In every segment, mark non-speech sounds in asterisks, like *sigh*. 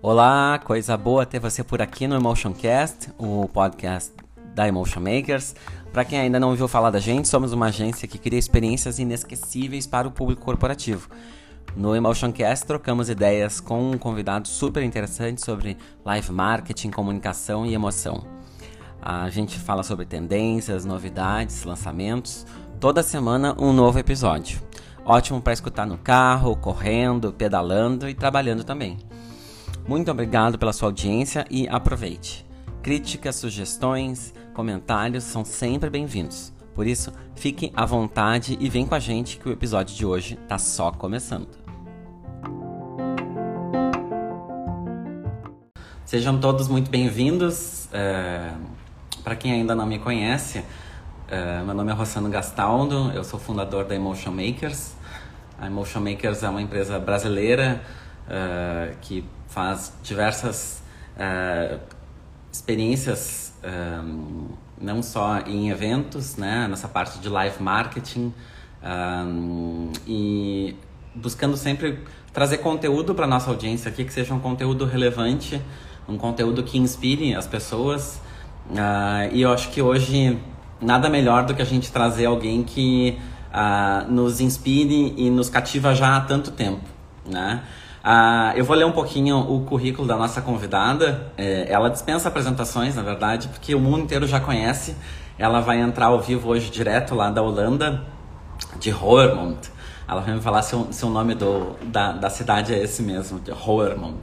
Olá, coisa boa ter você por aqui no Emotioncast, o podcast da Emotion Makers. Para quem ainda não ouviu falar da gente, somos uma agência que cria experiências inesquecíveis para o público corporativo. No Emotioncast trocamos ideias com um convidado super interessante sobre live marketing, comunicação e emoção. A gente fala sobre tendências, novidades, lançamentos. Toda semana um novo episódio. Ótimo para escutar no carro, correndo, pedalando e trabalhando também. Muito obrigado pela sua audiência e aproveite. Críticas, sugestões, comentários são sempre bem-vindos. Por isso, fique à vontade e vem com a gente que o episódio de hoje está só começando. Sejam todos muito bem-vindos. É, Para quem ainda não me conhece, é, meu nome é Rossano Gastaldo, eu sou fundador da Emotion Makers. A Emotion Makers é uma empresa brasileira é, que faz diversas é, experiências, não só em eventos, né, nessa parte de live marketing, e buscando sempre trazer conteúdo para nossa audiência aqui que seja um conteúdo relevante um conteúdo que inspire as pessoas. Uh, e eu acho que hoje nada melhor do que a gente trazer alguém que uh, nos inspire e nos cativa já há tanto tempo, né? Uh, eu vou ler um pouquinho o currículo da nossa convidada. É, ela dispensa apresentações, na verdade, porque o mundo inteiro já conhece. Ela vai entrar ao vivo hoje direto lá da Holanda, de Roermond. Ela vai me falar se o, se o nome do, da, da cidade é esse mesmo, de Roermond.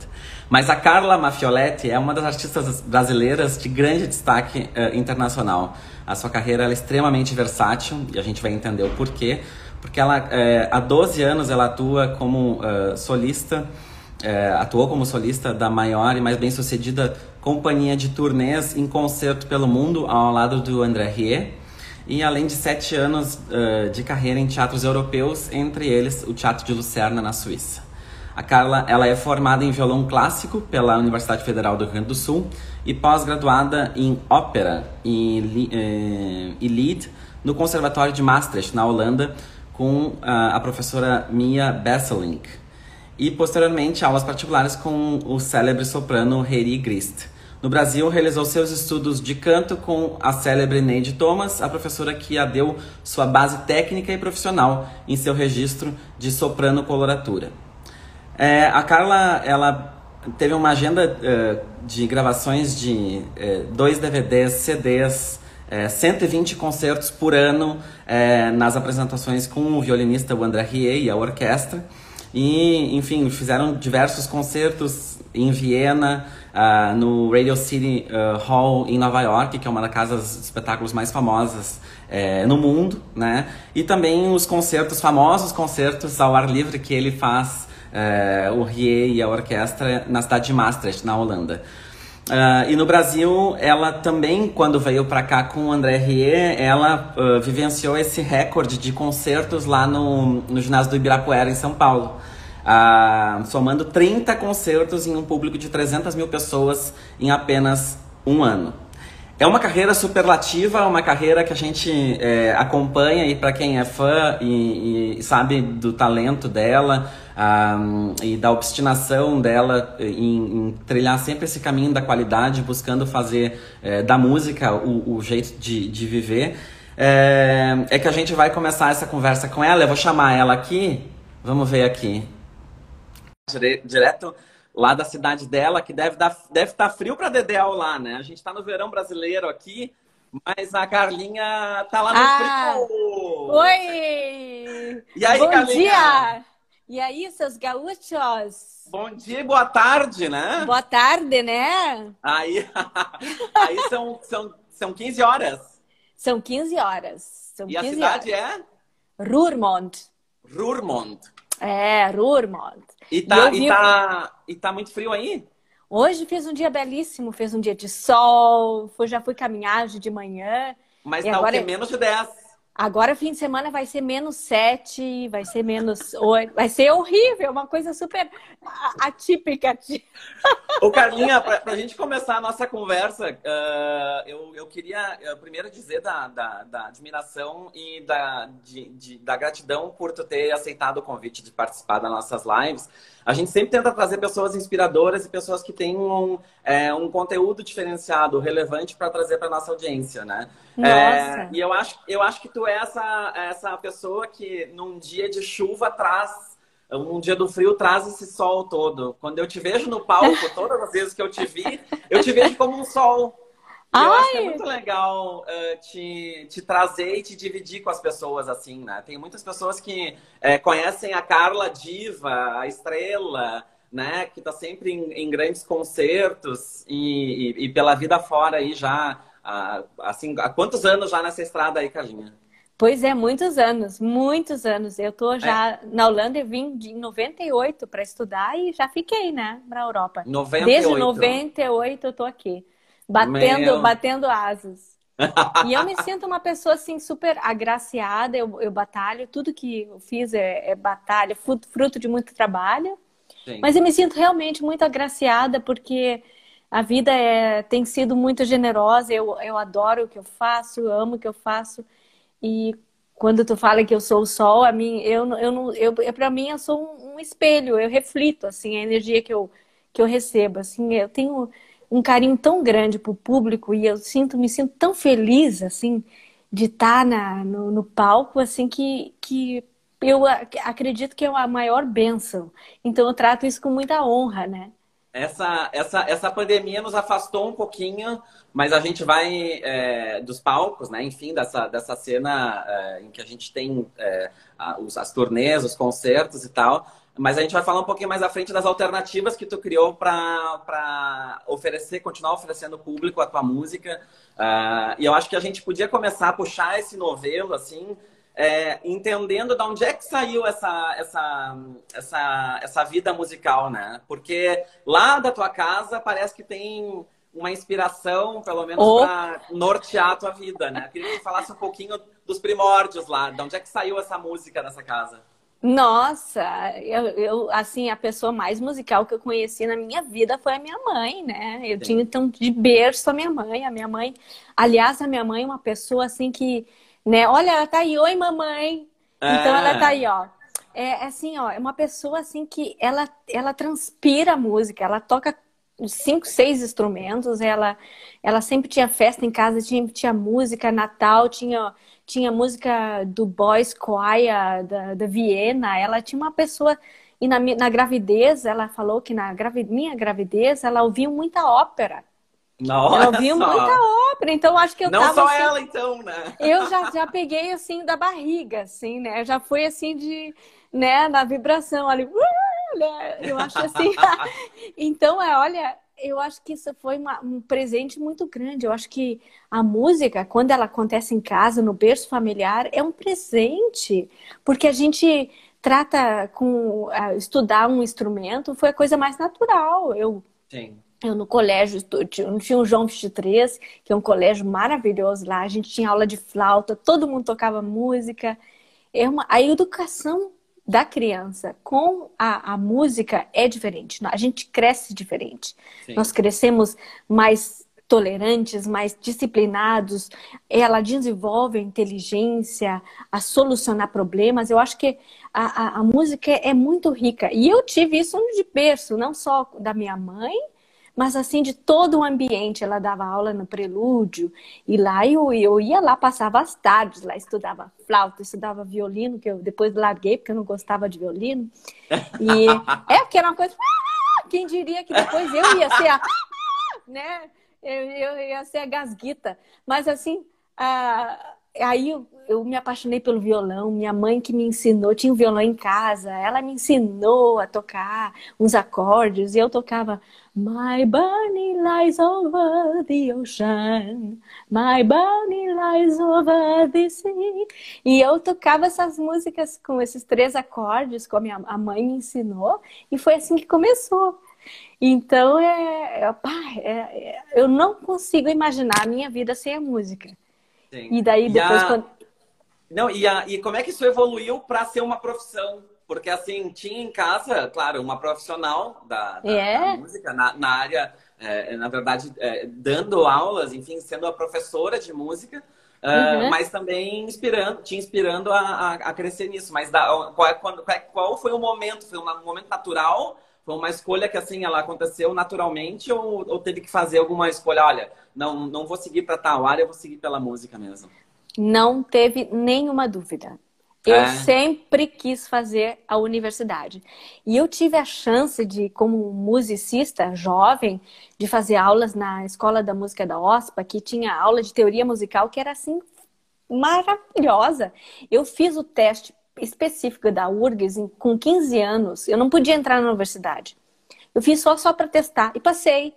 Mas a Carla Mafioletti é uma das artistas brasileiras de grande destaque uh, internacional. A sua carreira é extremamente versátil e a gente vai entender o porquê. Porque ela, é, há 12 anos ela atua como uh, solista, é, atuou como solista da maior e mais bem-sucedida companhia de turnês em concerto pelo mundo, ao lado do André Rieu. E além de sete anos uh, de carreira em teatros europeus, entre eles o Teatro de Lucerna, na Suíça. A Carla ela é formada em violão clássico pela Universidade Federal do Rio Grande do Sul e pós-graduada em ópera e, eh, e lead no Conservatório de Maastricht, na Holanda, com a, a professora Mia Besselink. E posteriormente aulas particulares com o célebre soprano Heri Grist. No Brasil, realizou seus estudos de canto com a célebre Neide Thomas, a professora que a deu sua base técnica e profissional em seu registro de soprano coloratura. É, a Carla, ela teve uma agenda uh, de gravações de uh, dois DVDs, CDs, uh, 120 concertos por ano uh, nas apresentações com o violinista o André Rie e a orquestra. E, enfim, fizeram diversos concertos em Viena, uh, no Radio City uh, Hall em Nova York, que é uma das casas de espetáculos mais famosas uh, no mundo, né? E também os concertos, famosos concertos ao ar livre que ele faz uh, o Rie e a orquestra na cidade de Maastricht, na Holanda. Uh, e no Brasil, ela também, quando veio para cá com o André Rie, ela vivenciou esse recorde de concertos lá no, no ginásio do Ibirapuera, em São Paulo. Uh, somando 30 concertos em um público de 300 mil pessoas em apenas um ano. É uma carreira superlativa, uma carreira que a gente é, acompanha e para quem é fã e, e, sabe do talento dela um, e da obstinação dela em, em, trilhar sempre esse caminho da qualidade, buscando fazer é, da música o, o jeito de, de viver, é, é que a gente vai começar essa conversa com ela. Eu vou chamar ela aqui, vamos ver aqui. Direto lá da cidade dela, que deve estar deve tá frio para Dedéu lá, né? A gente está no verão brasileiro aqui, mas a Carlinha tá lá no Ah, frio. Oi! E aí, Bom Carlinha? dia! E aí, seus gaúchos? Bom dia e boa tarde, né? Boa tarde, né? Aí, *laughs* aí são, são, são 15 horas. São 15 horas. São E a 15 cidade horas. é Roermond. Roermond. É, Roermond. E tá, e, vi- tá, e tá muito frio aí? Hoje fez um dia belíssimo, fez um dia de sol, foi, já fui caminhar hoje de manhã. Mas E tá agora o quê? é- Menos de 10. Agora, fim de semana, vai ser menos sete, vai ser menos oito, vai ser horrível, uma coisa super atípica. Ô, Carlinha, para a gente começar a nossa conversa, uh, eu, eu queria primeiro dizer da, da, da admiração e da, de, de, da gratidão por tu ter aceitado o convite de participar das nossas lives. A gente sempre tenta trazer pessoas inspiradoras e pessoas que têm um, é, um conteúdo diferenciado, relevante para trazer para nossa audiência, né? É, e eu acho, eu acho que tu é essa, essa pessoa que num dia de chuva traz um dia do frio traz esse sol todo. Quando eu te vejo no palco, todas as vezes que eu te vi, eu te vejo como um sol. E eu acho que é muito legal uh, te, te trazer e te dividir com as pessoas assim, né? Tem muitas pessoas que é, conhecem a Carla Diva, a estrela, né? Que tá sempre em, em grandes concertos e, e, e, pela vida fora aí já. Uh, assim, há quantos anos já nessa estrada aí, Carlinha? Pois é, muitos anos, muitos anos. Eu tô já é. na Holanda, eu vim de 98 para estudar e já fiquei, né, na Europa. 98. Desde 98 eu tô aqui batendo, Meu... batendo asas. e eu me *laughs* sinto uma pessoa assim super agraciada, eu, eu batalho, tudo que eu fiz é, é batalha, fruto, fruto, de muito trabalho. Sim. Mas eu me sinto realmente muito agraciada porque a vida é, tem sido muito generosa, eu, eu adoro o que eu faço, eu amo o que eu faço. E quando tu fala que eu sou o sol, a mim, eu, eu eu, eu para mim eu sou um, um, espelho, eu reflito assim a energia que eu que eu recebo, assim, eu tenho um carinho tão grande para o público e eu sinto, me sinto tão feliz, assim, de estar tá na, no, no palco, assim, que, que eu acredito que é a maior bênção. Então eu trato isso com muita honra, né? Essa, essa, essa pandemia nos afastou um pouquinho, mas a gente vai é, dos palcos, né? Enfim, dessa, dessa cena é, em que a gente tem é, as turnês, os concertos e tal. Mas a gente vai falar um pouquinho mais à frente das alternativas que tu criou para oferecer, continuar oferecendo público a tua música. Uh, e eu acho que a gente podia começar a puxar esse novelo, assim, é, entendendo de onde é que saiu essa, essa, essa, essa vida musical, né? Porque lá da tua casa parece que tem uma inspiração, pelo menos, oh. para nortear a tua vida, né? Eu queria que tu falasse um pouquinho dos primórdios lá, de onde é que saiu essa música nessa casa. Nossa, eu, eu, assim, a pessoa mais musical que eu conheci na minha vida foi a minha mãe, né? Eu Sim. tinha então de berço a minha mãe, a minha mãe, aliás, a minha mãe é uma pessoa assim que, né? Olha, ela tá aí, oi mamãe. Ah. Então ela tá aí, ó. É, assim, ó, é uma pessoa assim que ela, ela transpira a música, ela toca cinco, seis instrumentos, ela, ela sempre tinha festa em casa, tinha, tinha música, Natal, tinha tinha música do Boys Choir da, da Viena, ela tinha uma pessoa e na, na gravidez ela falou que na gravi, minha gravidez ela ouvia muita ópera. Nossa. Ela ouvia muita ópera, então acho que eu Não tava, só assim, ela então, né? Eu já, já peguei assim da barriga, assim, né? Já fui assim de, né, na vibração ali. *laughs* Né? Eu acho assim. *laughs* então, é, olha, eu acho que isso foi uma, um presente muito grande. Eu acho que a música, quando ela acontece em casa, no berço familiar, é um presente, porque a gente trata com uh, estudar um instrumento foi a coisa mais natural. Eu Sim. Eu no colégio, tinha, tinha o João 23, que é um colégio maravilhoso lá. A gente tinha aula de flauta, todo mundo tocava música. É uma, a educação da criança com a, a música é diferente. A gente cresce diferente. Sim. Nós crescemos mais tolerantes, mais disciplinados. Ela desenvolve a inteligência, a solucionar problemas. Eu acho que a, a, a música é muito rica. E eu tive isso de berço, não só da minha mãe, mas assim de todo o ambiente. Ela dava aula no prelúdio e lá eu, eu ia lá, passava as tardes lá, estudava flauta, estudava violino, que eu depois larguei porque eu não gostava de violino. E é que era uma coisa. *laughs* Quem diria que depois eu ia ser a. *laughs* Né? Eu, eu ia ser a gasguita. Mas assim. A aí eu, eu, me apaixonei pelo violão. Minha mãe que me ensinou, tinha um violão em casa, ela me ensinou a tocar uns acordes e eu tocava My bunny lies over the ocean, my bunny lies over the sea. E eu tocava essas músicas com esses três acordes, como a, mãe me ensinou, e foi assim que começou. Então, é, é, é, é eu não consigo imaginar a minha vida sem a música. Sim. E daí depois e a... quando... Não, e, a, e como é que isso evoluiu para ser uma profissão? Porque, assim, tinha em casa, claro, uma profissional da, da, é. da música, na, na área, é, na verdade, é, dando aulas, enfim, sendo a professora de música, uh, uhum. mas também inspirando, te inspirando a, a, a crescer nisso. Mas da, qual, qual, qual foi o momento? Foi um momento natural? Foi uma escolha que, assim, ela aconteceu naturalmente ou, ou teve que fazer alguma escolha? Olha, não, não vou seguir para tal área, eu vou seguir pela música mesmo. Não teve nenhuma dúvida. Eu é. sempre quis fazer a universidade. E eu tive a chance de, como musicista jovem, de fazer aulas na Escola da Música da OSPA, que tinha aula de teoria musical que era assim maravilhosa. Eu fiz o teste específico da URGS com 15 anos. Eu não podia entrar na universidade. Eu fiz só só para testar e passei.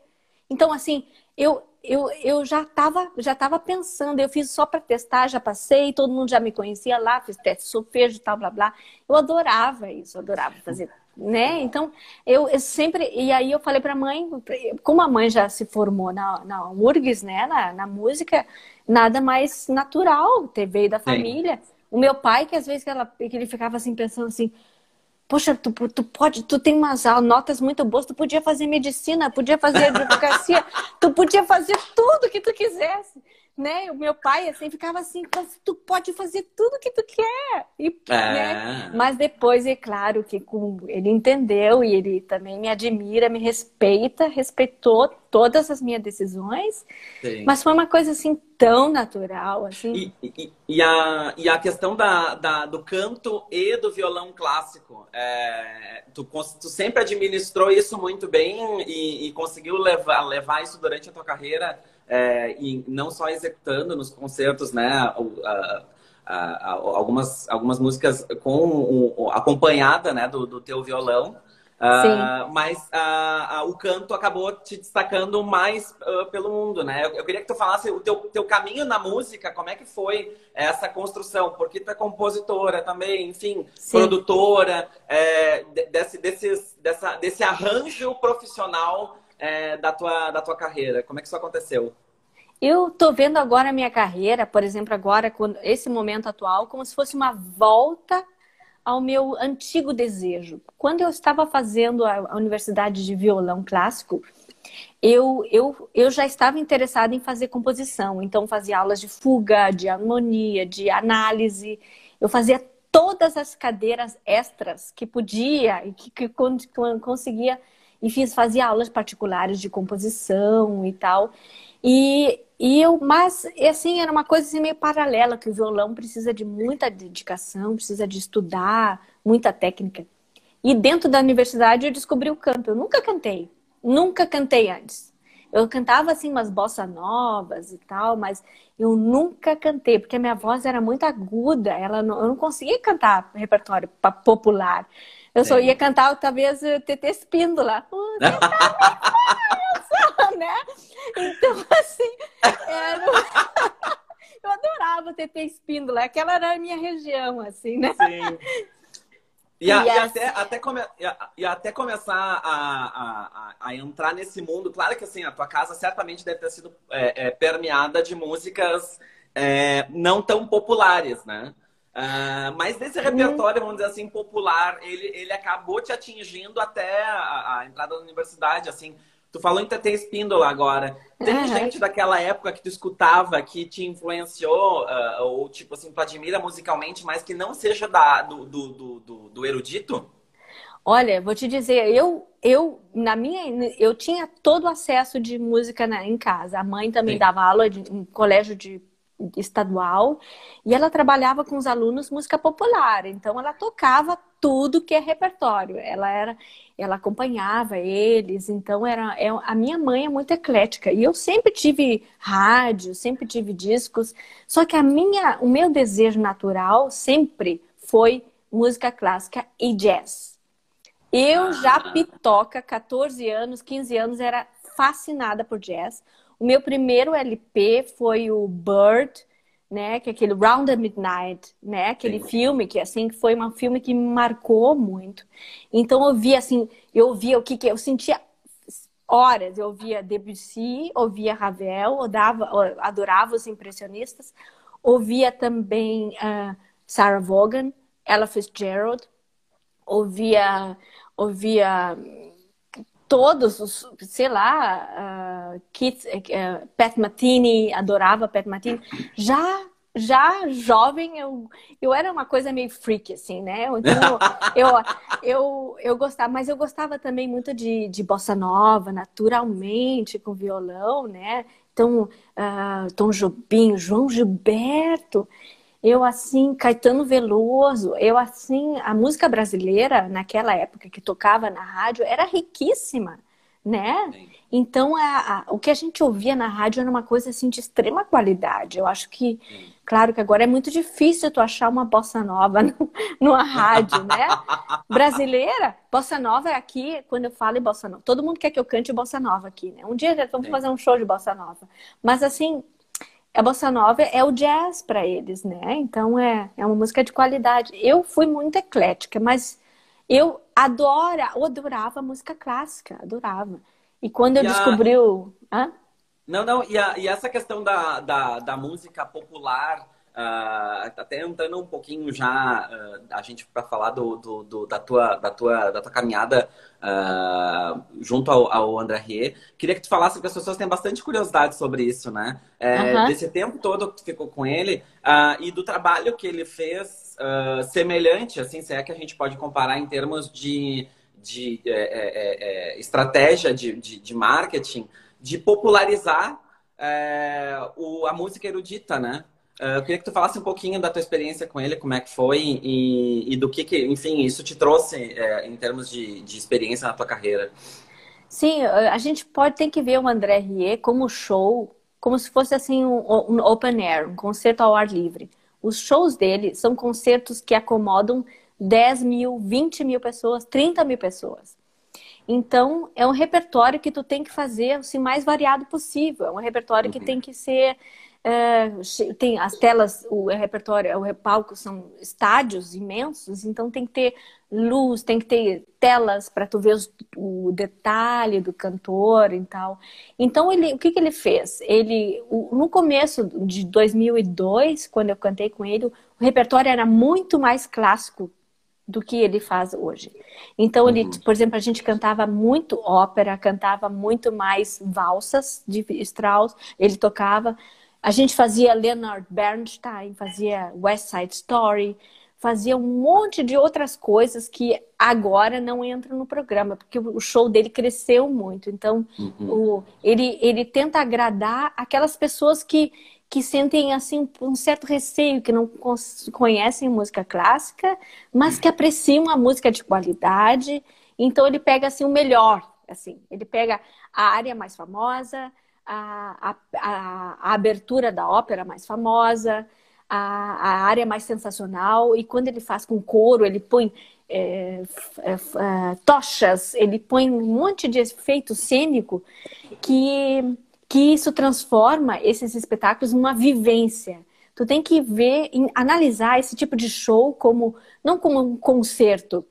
Então assim, eu eu, eu já estava já tava pensando, eu fiz só para testar, já passei, todo mundo já me conhecia lá, fiz teste solfejo tal, blá, blá. Eu adorava isso, eu adorava fazer, né? Então, eu, eu sempre... E aí eu falei para a mãe, como a mãe já se formou na, na URGS, né, na, na música, nada mais natural veio da família. Sim. O meu pai, que às vezes que, ela, que ele ficava assim, pensando assim, Poxa, tu, tu pode, tu tem umas notas muito boas, tu podia fazer medicina, podia fazer advocacia, *laughs* tu podia fazer tudo que tu quisesse né? O meu pai, assim, ficava assim, tu pode fazer tudo que tu quer. E, é. né? Mas depois, é claro que com, ele entendeu e ele também me admira, me respeita, respeitou todas as minhas decisões. Sim. Mas foi uma coisa, assim, tão natural, assim. E, e, e, a, e a questão da, da, do canto e do violão clássico, é, tu, tu sempre administrou isso muito bem e, e conseguiu levar, levar isso durante a tua carreira é, e não só executando nos concertos, né, a, a, a, algumas, algumas músicas com um, acompanhada, né, do, do teu violão. Uh, mas uh, uh, o canto acabou te destacando mais pelo mundo, né? Eu, eu, queria que tu falasse o teu, teu caminho na música, como é que foi essa construção? Porque tu é compositora também, enfim, Sim. produtora, é, desse, desses, dessa, desse arranjo profissional é, da, tua, da tua carreira? Como é que isso aconteceu? Eu tô vendo agora a minha carreira, por exemplo, agora, esse momento atual, como se fosse uma volta ao meu antigo desejo. Quando eu estava fazendo a, universidade de violão clássico, eu, eu, eu já estava interessada em fazer composição. Então, fazia aulas de fuga, de harmonia, de análise. Eu fazia todas as cadeiras extras que podia e que, que conseguia e fiz, fazia aulas particulares de composição e tal. E, e eu, mas assim, era uma coisa assim, meio paralela, que o violão precisa de muita dedicação, precisa de estudar, muita técnica. E dentro da universidade eu descobri o canto. Eu nunca cantei, nunca cantei antes. Eu cantava assim umas bossa novas e tal, mas eu nunca cantei, porque a minha voz era muito aguda, ela não, eu não conseguia cantar repertório popular. Eu só ia cantar talvez TT Espíndola. Uh, né? Então, assim, era... *laughs* eu adorava TT Espíndola, aquela era a minha região, assim, né? Sim. E, a, e, até, até, come, e, até começar a, a, a, entrar nesse mundo, claro que assim, a tua casa certamente deve ter sido é, é, permeada de músicas é, não tão populares, né? Uh, mas desse uhum. repertório, vamos dizer assim, popular, ele, ele acabou te atingindo até a, a entrada na universidade, assim. Tu falou em TT Espíndola agora. Tem uhum. gente daquela época que tu escutava, que te influenciou, uh, ou tipo assim, tu admira musicalmente, mas que não seja da, do, do, do, do erudito? Olha, vou te dizer, eu, eu na minha, eu tinha todo o acesso de música na, em casa. A mãe também Sim. dava aula de, em colégio de estadual e ela trabalhava com os alunos música popular, então ela tocava tudo que é repertório. Ela era, ela acompanhava eles, então era é, a minha mãe é muito eclética e eu sempre tive rádio, sempre tive discos, só que a minha, o meu desejo natural sempre foi música clássica e jazz. Eu já pitoca, 14 anos, 15 anos, era fascinada por jazz. O meu primeiro LP foi o Bird, né, que é aquele Round the Midnight, né, aquele Sim. filme que assim foi um filme que me marcou muito. Então eu via assim, eu via o que que eu sentia horas, eu via Debussy, ouvia Ravel, eu dava, eu adorava os impressionistas, ouvia também uh, Sarah Vaughan, Ella Fitzgerald, ouvia, ouvia todos os, sei lá, uh, Keith, uh, Pat Matini, adorava Pat Matini. Já já jovem, eu, eu era uma coisa meio freak, assim, né? Então, *laughs* eu, eu, eu gostava, mas eu gostava também muito de, de bossa nova, naturalmente, com violão, né? Então, uh, Tom Jobim, João Gilberto, eu assim, Caetano Veloso, eu assim, a música brasileira naquela época que tocava na rádio era riquíssima, né? Sim. Então, a, a, o que a gente ouvia na rádio era uma coisa assim de extrema qualidade. Eu acho que Sim Claro que agora é muito difícil tu achar uma bossa nova *laughs* no, numa rádio, né? Brasileira, bossa nova é aqui, quando eu falo em bossa nova, todo mundo quer que eu cante bossa nova aqui, né? Um dia vamos Sim. fazer um show de bossa nova. Mas assim, a bossa nova é o jazz para eles, né? Então é, é uma música de qualidade. Eu fui muito eclética, mas eu adora, eu adorava música clássica, adorava. E quando eu e descobri o. Hã? Não, não, e, a, e essa questão da, da, da música popular, uh, até entrando um pouquinho já uh, a gente para falar do, do, do, da, tua, da, tua, da tua caminhada uh, junto ao, ao André Rie, queria que tu falasse, porque as pessoas têm bastante curiosidade sobre isso, né? É. Desse tempo todo que tu ficou com ele e do trabalho que ele fez semelhante, assim, se é que a gente pode comparar em termos de, de é, é, é estratégia de, de, de marketing, de popularizar é, o, a música erudita, né? É, eu queria que tu falasse um pouquinho da tua experiência com ele, como é que foi e, e do que, que, enfim, isso te trouxe é, em termos de, de experiência na tua carreira. Sim, a gente pode ter que ver o André Rie como show, como se fosse assim um, um open air, um concerto ao ar livre. Os shows dele são concertos que acomodam 10 mil, 20 mil pessoas, 30 mil pessoas. Então, é um repertório que tu tem que fazer assim, mais variado possível. É um repertório uhum. que tem que ser. É, tem as telas, o repertório, o palco são estádios imensos, então tem que ter luz, tem que ter telas para tu ver os, o detalhe do cantor e tal. Então, ele, o que, que ele fez? Ele, o, no começo de 2002, quando eu cantei com ele, o repertório era muito mais clássico do que ele faz hoje. Então, ele, uhum. por exemplo, a gente cantava muito ópera, cantava muito mais valsas de Strauss, ele tocava. A gente fazia Leonard Bernstein, fazia West Side Story, fazia um monte de outras coisas que agora não entram no programa, porque o show dele cresceu muito. Então, uhum. o, ele, ele tenta agradar aquelas pessoas que que sentem assim um certo receio, que não conhecem música clássica, mas que apreciam a música de qualidade. Então ele pega assim o melhor, assim, ele pega a área mais famosa, a, a, a, abertura da ópera mais famosa, a, a, área mais sensacional. E quando ele faz com couro, ele põe é, é, é, tochas, ele põe um monte de efeito cênico que que isso transforma esses espetáculos numa vivência. Tu tem que ver, analisar esse tipo de show como não como um concerto,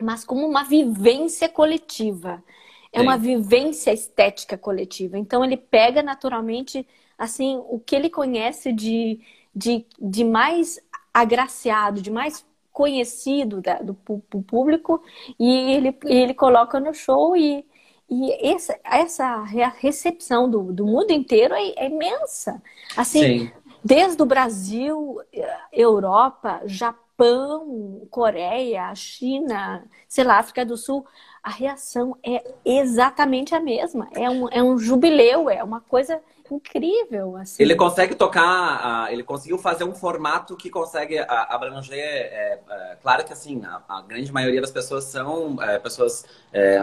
mas como uma vivência coletiva. É uma vivência estética coletiva. Então ele pega naturalmente assim o que ele conhece de, de, de mais agraciado, de mais conhecido da, do, do, público e ele, ele coloca no show e e essa, essa recepção do, do mundo inteiro é, é imensa. Assim, Sim. desde o Brasil, Europa, Japão, Coreia, China, sei lá, África do Sul, a reação é exatamente a mesma. É um, é um jubileu, é uma coisa incrível. Assim. Ele consegue tocar, ele conseguiu fazer um formato que consegue abranger. É, é, claro que assim, a, a, grande maioria das pessoas são é, pessoas é,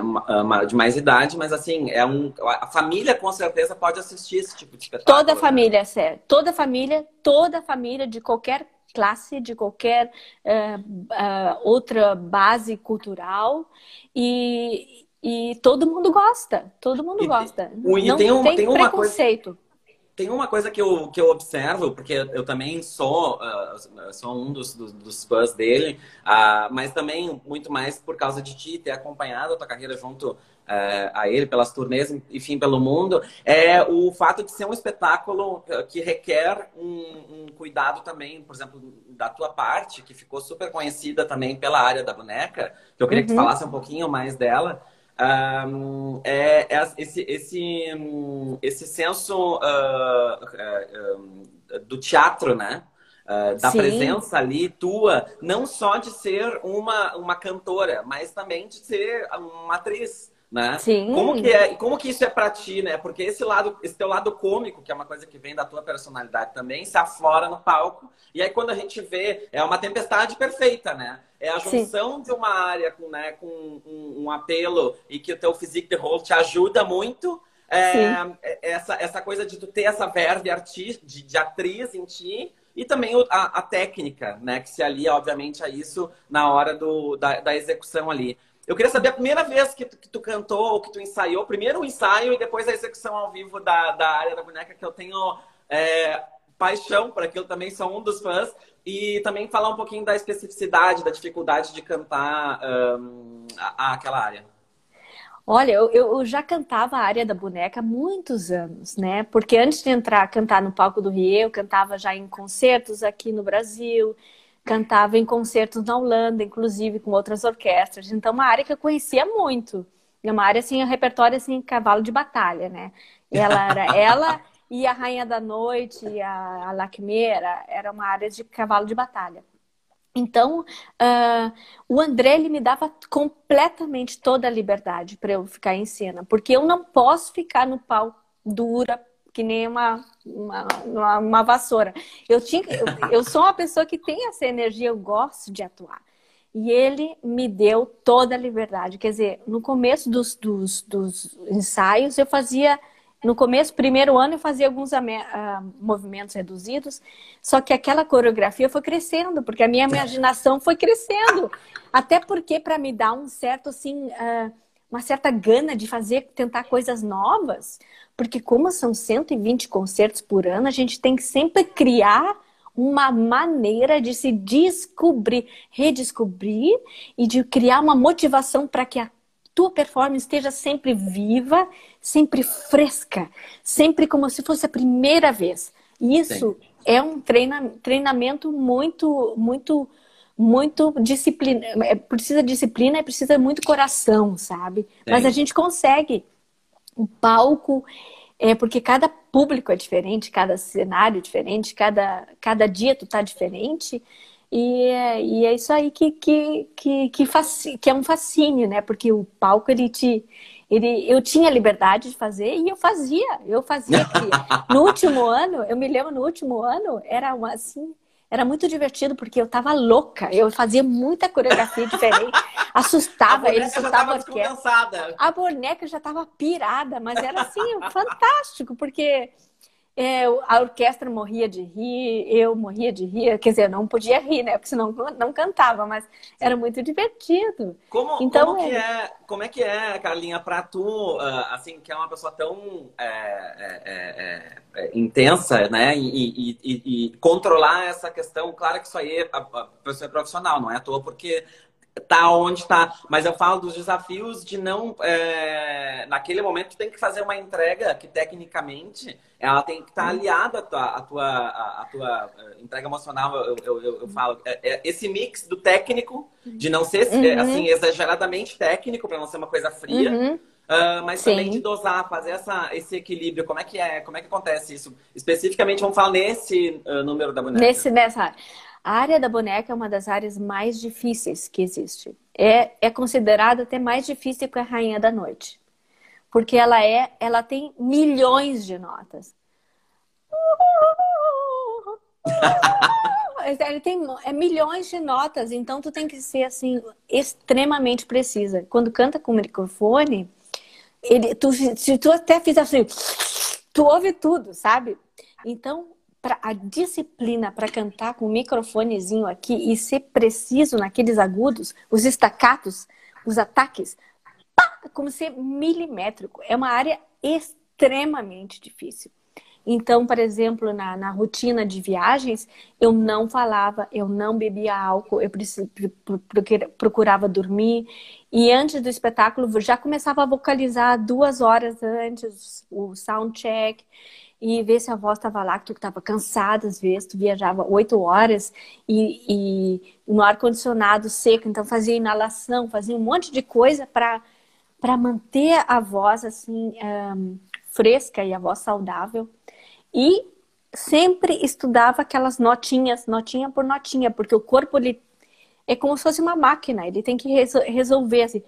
de mais idade, mas assim, é um, a família com certeza pode assistir esse tipo de espetáculo. Toda a né? família, sério. Toda a família, toda a família de qualquer classe, de qualquer uh, uh, outra base cultural. E, e todo mundo gosta, todo mundo e, gosta. E, não tem, uma, tem, tem preconceito. Coisa, tem uma coisa que eu, que eu observo, porque eu também sou, uh, sou um dos, dos, dos fãs dele, uh, mas também muito mais por causa de ti ter acompanhado a tua carreira junto uh, a ele, pelas turnês, enfim, pelo mundo, é o fato de ser um espetáculo que requer um, um cuidado também, por exemplo, da tua parte, que ficou super conhecida também pela área da boneca, que eu queria uhum. que tu uhum. falasse um pouquinho mais dela. Um, é, é, esse, esse, esse senso uh, uh, do teatro, né? Uh, da Sim. presença ali tua, não só de ser uma, uma cantora, mas também de ser uma atriz né? Sim. Como que é, como que isso é para ti, né? Porque esse lado, esse teu lado cômico, que é uma coisa que vem da tua personalidade também, se aflora no palco. E aí quando a gente vê, é uma tempestade perfeita, né? É a junção Sim. de uma área com, né, com um, um, apelo e que o teu physique de role te ajuda muito. É, é, essa, essa coisa de tu ter essa verve artista, de, de atriz em ti, e também a, a, técnica, né? Que se alia, obviamente, a isso na hora do, da, da execução ali. Eu queria saber a primeira vez que tu, que tu cantou ou que tu ensaiou, primeiro o ensaio e depois a execução ao vivo da, da área da boneca, que eu tenho é, paixão por aquilo, também sou um dos fãs. E também falar um pouquinho da especificidade, da dificuldade de cantar um, a, a, aquela área. Olha, eu, eu, já cantava a área da boneca há muitos anos, né? Porque antes de entrar cantar no palco do Rio, eu cantava já em concertos aqui no Brasil cantava em concertos na Holanda, inclusive com outras orquestras. Então, uma área que eu conhecia muito. É uma área assim, um repertório assim, cavalo de batalha, né? Ela era *laughs* ela e a Rainha da Noite, e a, a Lacmeira, era uma área de cavalo de batalha. Então, uh, o André ele me dava completamente toda a liberdade para eu ficar em cena, porque eu não posso ficar no palco dura, que nem uma, uma, uma, uma vassoura. Eu, tinha, eu, eu sou uma pessoa que tem essa energia, eu gosto de atuar. E ele me deu toda a liberdade. Quer dizer, no começo dos, dos, dos ensaios, eu fazia. No começo, primeiro ano, eu fazia alguns uh, movimentos reduzidos, só que aquela coreografia foi crescendo, porque a minha imaginação foi crescendo. Até porque, para me dar um certo, assim, uh, uma certa gana de fazer, tentar coisas novas, porque como são 120 concertos por ano, a gente tem que sempre criar uma maneira de se descobrir, redescobrir e de criar uma motivação para que a tua performance esteja sempre viva, sempre fresca, sempre como se fosse a primeira vez. Isso Sim. é um treina, treinamento muito, muito, muito disciplina. É, precisa disciplina e precisa muito coração, sabe? Sim. Mas a gente consegue o palco, é porque cada público é diferente, cada cenário é diferente, cada, cada dia tu tá diferente. E é, e é isso aí que, que, que, que, que é um fascínio, né? Porque o palco, ele te. Ele, eu tinha liberdade de fazer e eu fazia, eu fazia. *laughs* no último ano, eu me lembro, no último ano, era uma, assim, era muito divertido porque eu tava louca. Eu fazia muita coreografia *laughs* diferente. Assustava, ele assustava a orquestra. A boneca já tava pirada, mas era assim, *laughs* fantástico, porque é, a orquestra morria de rir, eu morria de rir, quer dizer, não podia rir, né? Porque senão não cantava, mas era muito divertido. Como, então, como, que é, é como é que é, Carlinha, pra tu, ah, assim, que é uma pessoa tão é, é, é, é intensa, né? E, e, e, e, controlar essa questão, claro que isso aí a, a pessoa é profissional, não é à toa, porque tá onde tá. Mas eu falo dos desafios de não. É... Naquele momento, tu tem que fazer uma entrega que, tecnicamente, ela tem que estar tá uhum. aliada à tua, à tua, à tua eh, entrega emocional. Eu, eu, eu, eu falo. É, é esse mix do técnico, de não ser uhum. assim, exageradamente técnico, para não ser uma coisa fria. Uhum. Uh, mas Sim. também de dosar, fazer essa, esse equilíbrio. Como é que é? Como é que acontece isso? Especificamente, vamos falar nesse uh, número da boneca. Nesse, nessa a área da boneca é uma das áreas mais difíceis que existe. É, é considerada até mais difícil que a Rainha da Noite. Porque ela é, ela tem milhões de notas. *laughs* Ele tem é, milhões de notas, então tu tem que ser assim extremamente precisa. Quando canta com o microfone, ele, tu, se tu até fizer assim, tu ouve tudo, sabe? Então pra, a disciplina para cantar com o microfonezinho aqui e ser preciso naqueles agudos, os estacatos, os ataques, pá, como ser milimétrico. É uma área extremamente difícil. Então, por exemplo, na, na rotina de viagens, eu não falava, eu não bebia álcool, eu procurava dormir. E antes do espetáculo, já começava a vocalizar duas horas antes o sound check e ver se a voz estava lá, que tu estava cansada às vezes, tu viajava oito horas e, e no ar-condicionado seco, então fazia inalação, fazia um monte de coisa para manter a voz assim um, fresca e a voz saudável. E sempre estudava aquelas notinhas, notinha por notinha, porque o corpo ele é como se fosse uma máquina, ele tem que resolver assim.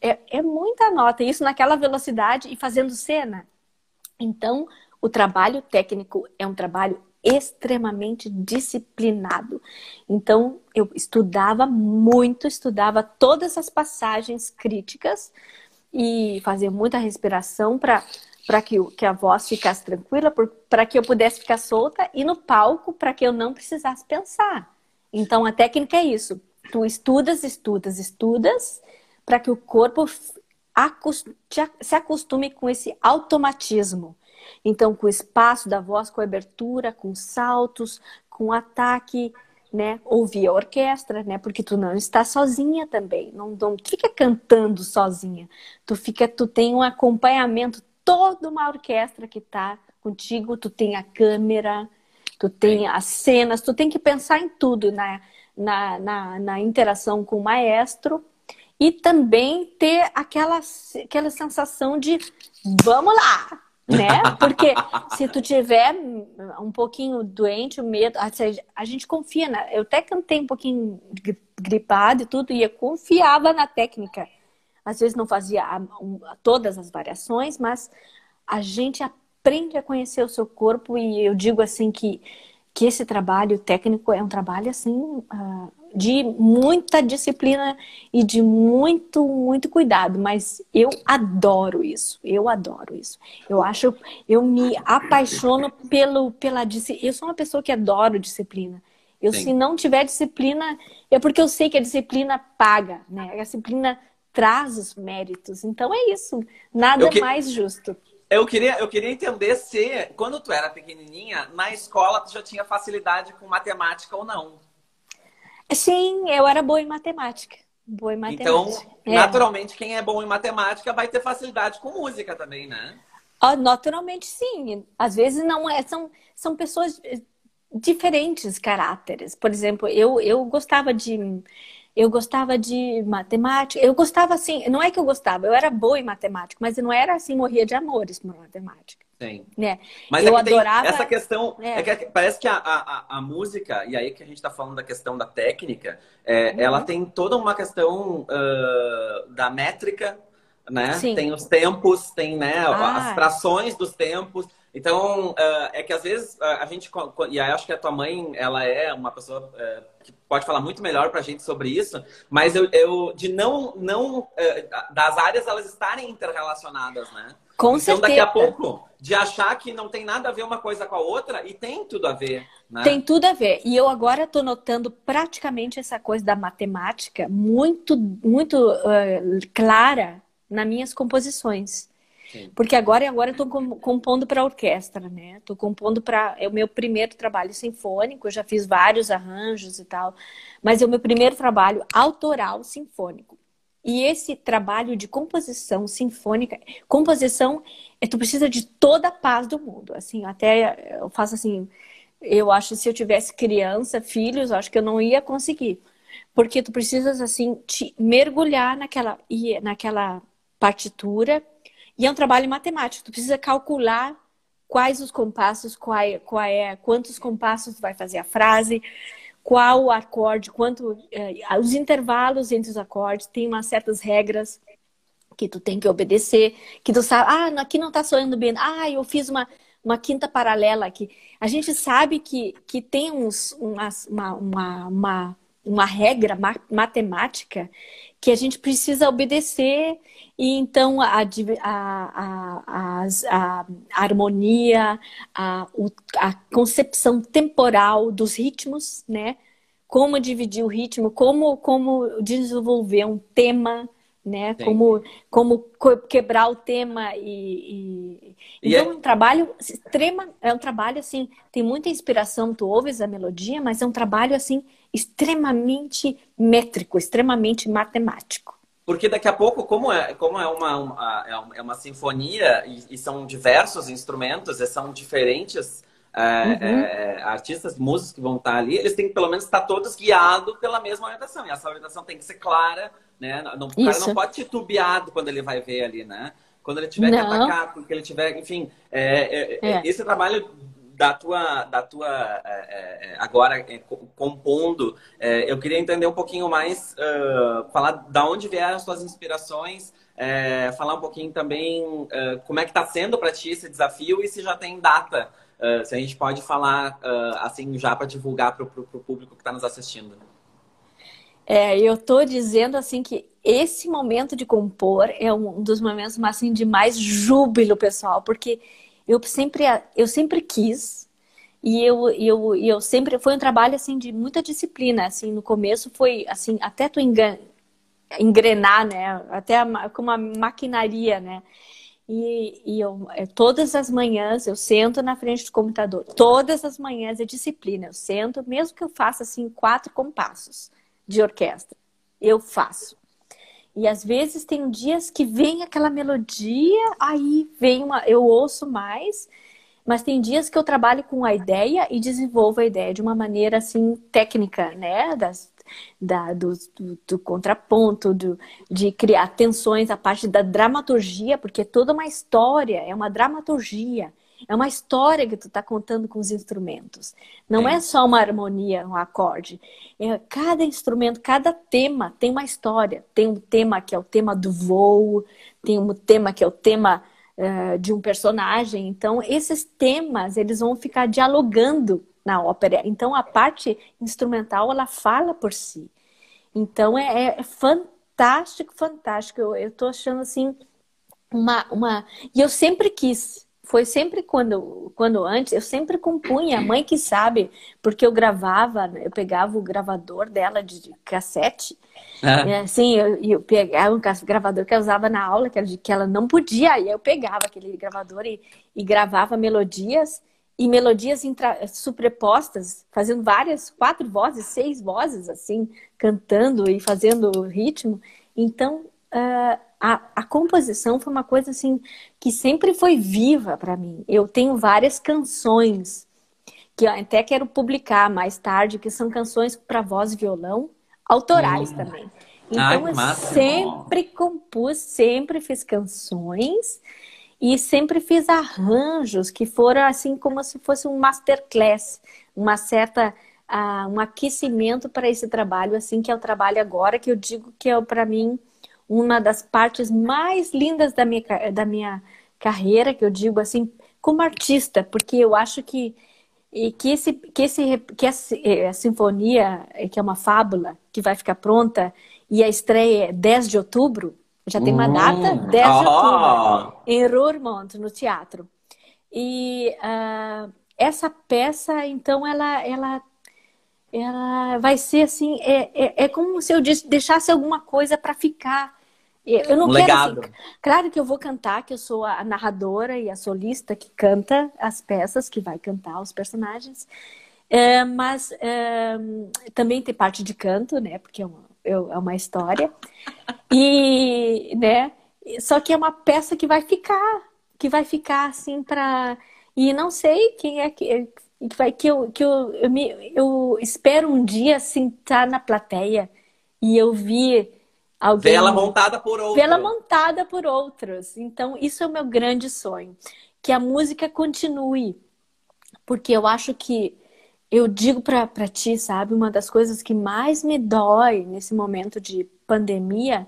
É, é muita nota, isso naquela velocidade e fazendo cena. Então, o trabalho técnico é um trabalho extremamente disciplinado. Então, eu estudava muito, estudava todas as passagens críticas e fazia muita respiração para para que, que a voz ficasse tranquila, para que eu pudesse ficar solta e no palco para que eu não precisasse pensar. Então a técnica é isso. Tu estudas, estudas, estudas para que o corpo se acostume com esse automatismo. Então, com o espaço da voz, com a abertura, com saltos, com ataque, né? Ouvir a orquestra, né? Porque tu não está sozinha também. Não, não fica cantando sozinha. Tu fica, tu tem um acompanhamento, toda uma orquestra que está contigo. Tu tem a câmera, tu tem as cenas, tu tem que pensar em tudo na, na, na, na interação com o maestro e também ter aquela, aquela sensação de vamos lá, né? Porque *laughs* se tu tiver um pouquinho doente, o medo, a gente confia, né? Eu até cantei um pouquinho gripado e tudo, e eu confiava na técnica. Às vezes não fazia todas as variações, mas a gente aprende a conhecer o seu corpo e eu digo assim que, que esse trabalho técnico é um trabalho assim uh, de muita disciplina e de muito, muito cuidado, mas eu adoro isso. Eu adoro isso. Eu acho, eu me apaixono pelo, pela disciplina. Eu sou uma pessoa que adoro disciplina. Eu, Sim. se não tiver disciplina, é porque eu sei que a disciplina paga, né? A disciplina traz os méritos. Então é isso. Nada que... mais justo. Eu queria, eu queria entender se, quando tu era pequenininha, na escola tu já tinha facilidade com matemática ou não. Sim, eu era boa em matemática. Boa em matemática. Então, é. naturalmente, quem é bom em matemática vai ter facilidade com música também, né? Oh, naturalmente, sim. Às vezes não é, são, são pessoas eh, diferentes caráteres. Por exemplo, eu, eu gostava de eu gostava de matemática. Eu gostava assim, não é que eu gostava, eu era boa em matemática, mas não era assim, morria de amores por matemática. Sim. Né? Mas eu é adorava. essa questão. É. é que parece que a, a, a, música, e aí que a gente está falando da questão da técnica, é, uhum. ela tem toda uma questão uh, da métrica, né? Sim. Tem os tempos, tem né, ah. as frações dos tempos. Então, uh, é que às vezes uh, a gente. E aí acho que a tua mãe, ela é uma pessoa uh, que pode falar muito melhor pra gente sobre isso, mas eu, eu de não. não das áreas elas estarem interrelacionadas, né? Com então, certeza. daqui a pouco, de achar que não tem nada a ver uma coisa com a outra, e tem tudo a ver. Né? Tem tudo a ver. E eu agora estou notando praticamente essa coisa da matemática muito, muito uh, clara nas minhas composições. Sim. Porque agora agora estou compondo para orquestra, né? Estou compondo para é o meu primeiro trabalho sinfônico. Eu já fiz vários arranjos e tal, mas é o meu primeiro trabalho autoral sinfônico. E esse trabalho de composição sinfônica, composição, é, tu precisa de toda a paz do mundo. Assim, até eu faço assim, eu acho que se eu tivesse criança, filhos, eu acho que eu não ia conseguir. Porque tu precisas assim te mergulhar naquela naquela partitura e é um trabalho matemático. Tu precisa calcular quais os compassos, qual, é, qual é, quantos compassos vai fazer a frase, qual o acorde, quanto eh, os intervalos entre os acordes, tem umas certas regras que tu tem que obedecer, que tu sabe, ah, aqui não está soando bem, ah, eu fiz uma, uma quinta paralela aqui. A gente sabe que, que tem uns, uma, uma, uma, uma regra matemática que a gente precisa obedecer e então a, a, a, a, harmonia, a, a concepção temporal dos ritmos, né? Como dividir o ritmo, como, como desenvolver um tema né? Como, como quebrar o tema e, e... e então é... é um trabalho extrema, é um trabalho assim, tem muita inspiração, tu ouves a melodia, mas é um trabalho assim extremamente métrico, extremamente matemático. Porque daqui a pouco, como é, como é, uma, uma é uma sinfonia e, e, são diversos instrumentos e são diferentes é, uhum. é, artistas, músicos que vão estar ali, eles têm que pelo menos estar todos guiados pela mesma orientação. E essa orientação tem que ser clara, né? Não, o cara não pode titubeado quando ele vai ver ali, né? Quando ele tiver não. que atacar, porque ele tiver, enfim, é, é, é, esse trabalho da tua, da tua é, é, agora compondo, eu queria entender um pouquinho mais, uh, falar da onde vieram as tuas inspirações, falar um pouquinho também uh, como é que está sendo para ti esse desafio e se já tem data, uh, se a gente pode falar assim já para divulgar para o público que está nos assistindo. É, eu estou dizendo assim que esse momento de compor é um dos momentos assim, de mais júbilo, pessoal, porque eu sempre, eu sempre quis e eu, eu, eu sempre foi um trabalho assim de muita disciplina. Assim, no começo foi assim até tu engrenar, né? Até com uma maquinaria, né? E, e eu, é, todas as manhãs eu sento na frente do computador. Todas as manhãs é disciplina. Eu sento, mesmo que eu faça assim quatro compassos de orquestra. Eu faço. E às vezes tem dias que vem aquela melodia, aí vem uma, eu ouço mais, mas tem dias que eu trabalho com a ideia e desenvolvo a ideia de uma maneira assim técnica, né? Das, da, do, do, do contraponto, do, de criar tensões, a parte da dramaturgia, porque é toda uma história, é uma dramaturgia. É uma história que tu está contando com os instrumentos. Não é. é. só uma harmonia, um acorde. É, cada instrumento, cada tema tem uma história. Tem um tema que é o tema do voo, tem um tema que é o tema uh, de um personagem. Então, esses temas, eles vão ficar dialogando na ópera. Então, a parte instrumental, ela fala por si. Então, é, é fantástico, fantástico. Eu estou achando, assim, uma, uma... E eu sempre quis foi sempre quando, quando antes, eu sempre compunha, a mãe que sabe, porque eu gravava, eu pegava o gravador dela de cassete, é. assim, eu, eu pegava um gravador que eu usava na aula, que, era de, que ela não podia, aí eu pegava aquele gravador e, e gravava melodias, e melodias intra, superpostas, fazendo várias, quatro vozes, seis vozes, assim, cantando e fazendo ritmo. Então, uh, a, a composição foi uma coisa assim que sempre foi viva para mim. Eu tenho várias canções que eu até quero publicar mais tarde, que são canções para voz e violão, autorais hum. também. Então Ai, eu massa. sempre compus, sempre fiz canções e sempre fiz arranjos que foram assim como se fosse um masterclass, uma certa uh, um aquecimento para esse trabalho assim que é o trabalho agora que eu digo que é para mim uma das partes mais lindas da minha, da minha carreira, que eu digo assim, como artista, porque eu acho que e que esse que esse que a, eh, a, sinfonia eh, que é uma fábula que vai ficar pronta e a estreia é 10 de outubro já tem uma data 10 de oh. outubro em Roermond no teatro e uh, essa peça então ela ela ela vai ser assim é, é, é como se eu deixasse alguma coisa para ficar eu não um quero legado. Assim, claro que eu vou cantar, que eu sou a narradora e a solista que canta as peças, que vai cantar os personagens. É, mas é, também tem parte de canto, né? Porque é uma, é uma história. E, né? Só que é uma peça que vai ficar, que vai ficar assim para e não sei quem é que vai que eu que eu, eu, me, eu espero um dia assim estar na plateia e eu vi Alguém... Vela montada por outros. Vela montada por outros. Então, isso é o meu grande sonho. Que a música continue. Porque eu acho que, eu digo para ti, sabe, uma das coisas que mais me dói nesse momento de pandemia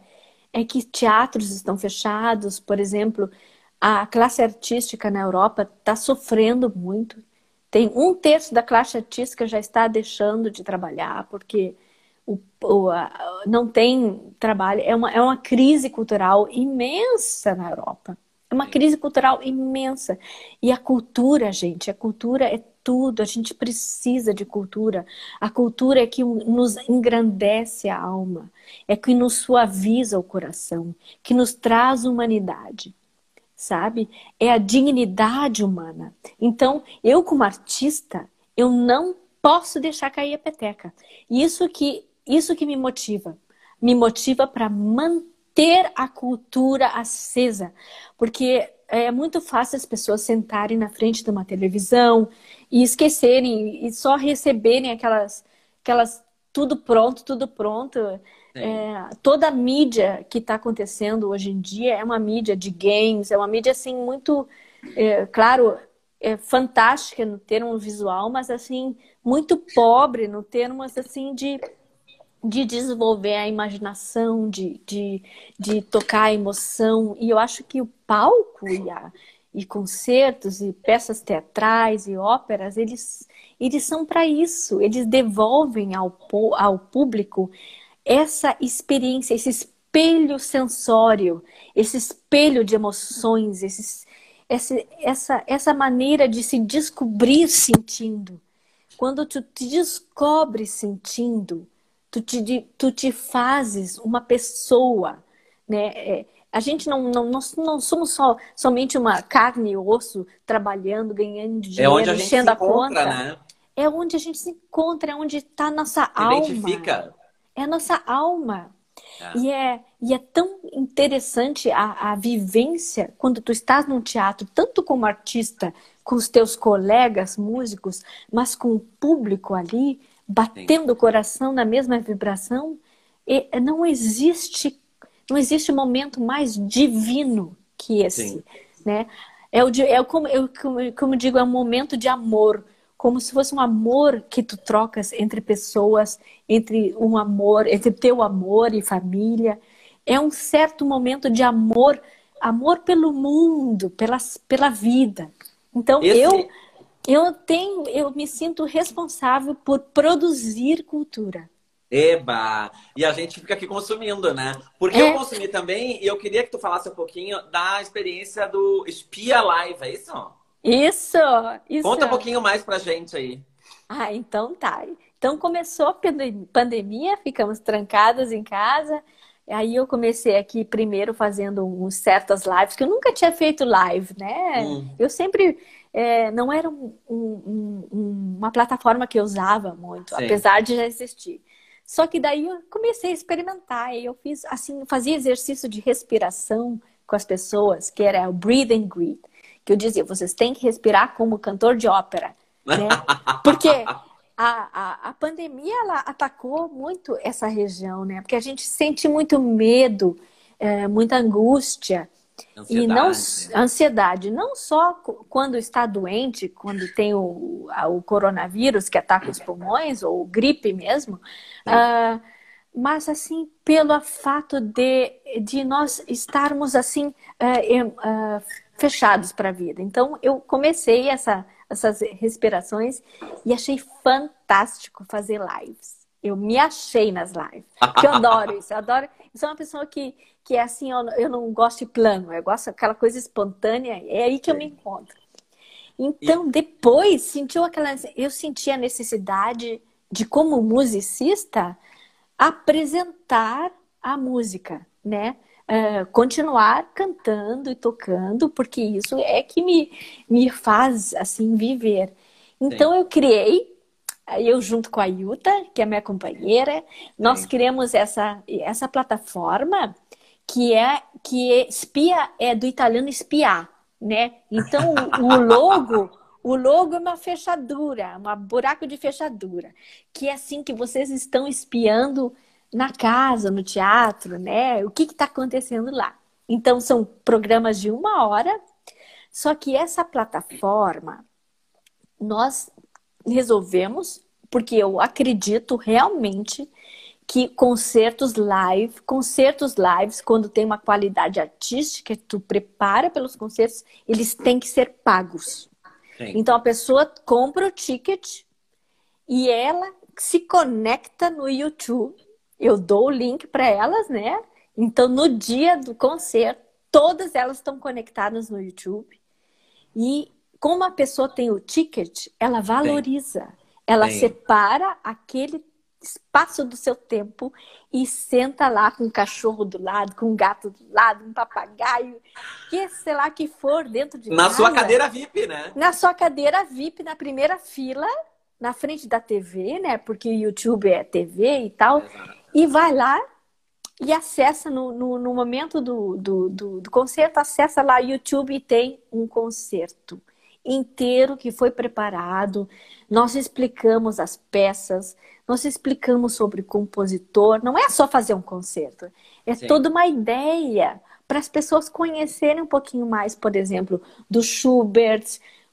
é que teatros estão fechados, por exemplo, a classe artística na Europa está sofrendo muito. Tem um terço da classe artística já está deixando de trabalhar porque o, o, a, não tem trabalho. É uma, é uma crise cultural imensa na Europa. É uma crise cultural imensa. E a cultura, gente, a cultura é tudo, a gente precisa de cultura. A cultura é que nos engrandece a alma, é que nos suaviza o coração, que nos traz humanidade, sabe? É a dignidade humana. Então, eu como artista, eu não posso deixar cair a peteca. Isso que isso que me motiva, me motiva para manter a cultura acesa, porque é muito fácil as pessoas sentarem na frente de uma televisão e esquecerem e só receberem aquelas, aquelas tudo pronto, tudo pronto. É, toda a mídia que está acontecendo hoje em dia é uma mídia de games, é uma mídia assim muito, é, claro, é fantástica no termo visual, mas assim muito pobre no termos assim de de desenvolver a imaginação, de, de, de tocar a emoção. E eu acho que o palco e, a, e concertos e peças teatrais e óperas, eles, eles são para isso. Eles devolvem ao, ao público essa experiência, esse espelho sensório, esse espelho de emoções, essa, essa, essa maneira de se descobrir sentindo. Quando tu te descobre sentindo, tu te, tu te fazes uma pessoa, né? É, a gente não, não, nós não somos só, somente uma carne e osso trabalhando, ganhando dinheiro, é onde a enchendo a conta. Né? É onde a gente se encontra, é onde está a nossa se alma. Identifica. É a nossa alma. É. E, é, e é tão interessante a, a vivência quando tu estás num teatro, tanto como artista, com os teus colegas músicos, mas com o público ali, batendo o coração na mesma vibração, e não existe não existe momento mais divino que esse, Sim. né? É, o, é como, eu, como, digo, é um momento de amor, como se fosse um amor que tu trocas entre pessoas, entre um amor, entre teu amor e família. É um certo momento de amor, amor pelo mundo, pelas, pela vida. Então Esse... eu eu tenho, eu me sinto responsável por produzir cultura. Eba! E a gente fica aqui consumindo, né? Porque é. eu consumi também e eu queria que tu falasse um pouquinho da experiência do Espia Live, é isso? Isso, isso. Conta um pouquinho mais pra gente aí. Ah, então tá. Então começou a pandemia, ficamos trancadas em casa. Aí eu comecei aqui primeiro fazendo certas lives, que eu nunca tinha feito live, né? Hum. Eu sempre é, não era um, um, um, uma plataforma que eu usava muito, Sim. apesar de já existir. Só que daí eu comecei a experimentar e eu fiz assim, fazia exercício de respiração com as pessoas, que era o breathe and greet, que eu dizia, vocês têm que respirar como cantor de ópera, né? *laughs* Porque a, a, a pandemia ela atacou muito essa região, né? Porque a gente sente muito medo, é, muita angústia. Ansiedade. E não ansiedade, não só quando está doente, quando tem o, o coronavírus que ataca os pulmões, ou gripe mesmo, uh, mas assim, pelo fato de, de nós estarmos assim uh, uh, fechados para a vida. Então, eu comecei essa, essas respirações e achei fantástico fazer lives. Eu me achei nas lives. Eu adoro isso. Eu adoro. Eu sou uma pessoa que que é assim, eu, eu não gosto de plano, eu gosto daquela coisa espontânea, é aí que eu me encontro. Então, depois, sentiu aquela, eu senti a necessidade de, como musicista, apresentar a música, né? Uh, continuar cantando e tocando, porque isso é que me, me faz, assim, viver. Então, Sim. eu criei, eu junto com a Yuta, que é minha companheira, nós Sim. criamos essa, essa plataforma que é que é, espia é do italiano espiar, né? Então o, logo, o logo é uma fechadura, um buraco de fechadura, que é assim que vocês estão espiando na casa, no teatro, né? O que está acontecendo lá? Então são programas de uma hora, só que essa plataforma nós resolvemos porque eu acredito realmente que concertos live, concertos lives, quando tem uma qualidade artística, tu prepara pelos concertos, eles têm que ser pagos. Sim. Então a pessoa compra o ticket e ela se conecta no YouTube. Eu dou o link para elas, né? Então no dia do concerto, todas elas estão conectadas no YouTube. E como a pessoa tem o ticket, ela valoriza. Ela Sim. separa aquele espaço do seu tempo e senta lá com um cachorro do lado, com um gato do lado, um papagaio, que sei lá que for dentro de Na casa, sua cadeira VIP, né? Na sua cadeira VIP, na primeira fila, na frente da TV, né? Porque o YouTube é TV e tal. Exato. E vai lá e acessa no, no, no momento do, do, do, do concerto, acessa lá o YouTube e tem um concerto inteiro que foi preparado. Nós explicamos as peças, nós explicamos sobre o compositor. Não é só fazer um concerto, é Sim. toda uma ideia para as pessoas conhecerem um pouquinho mais, por exemplo, do Schubert,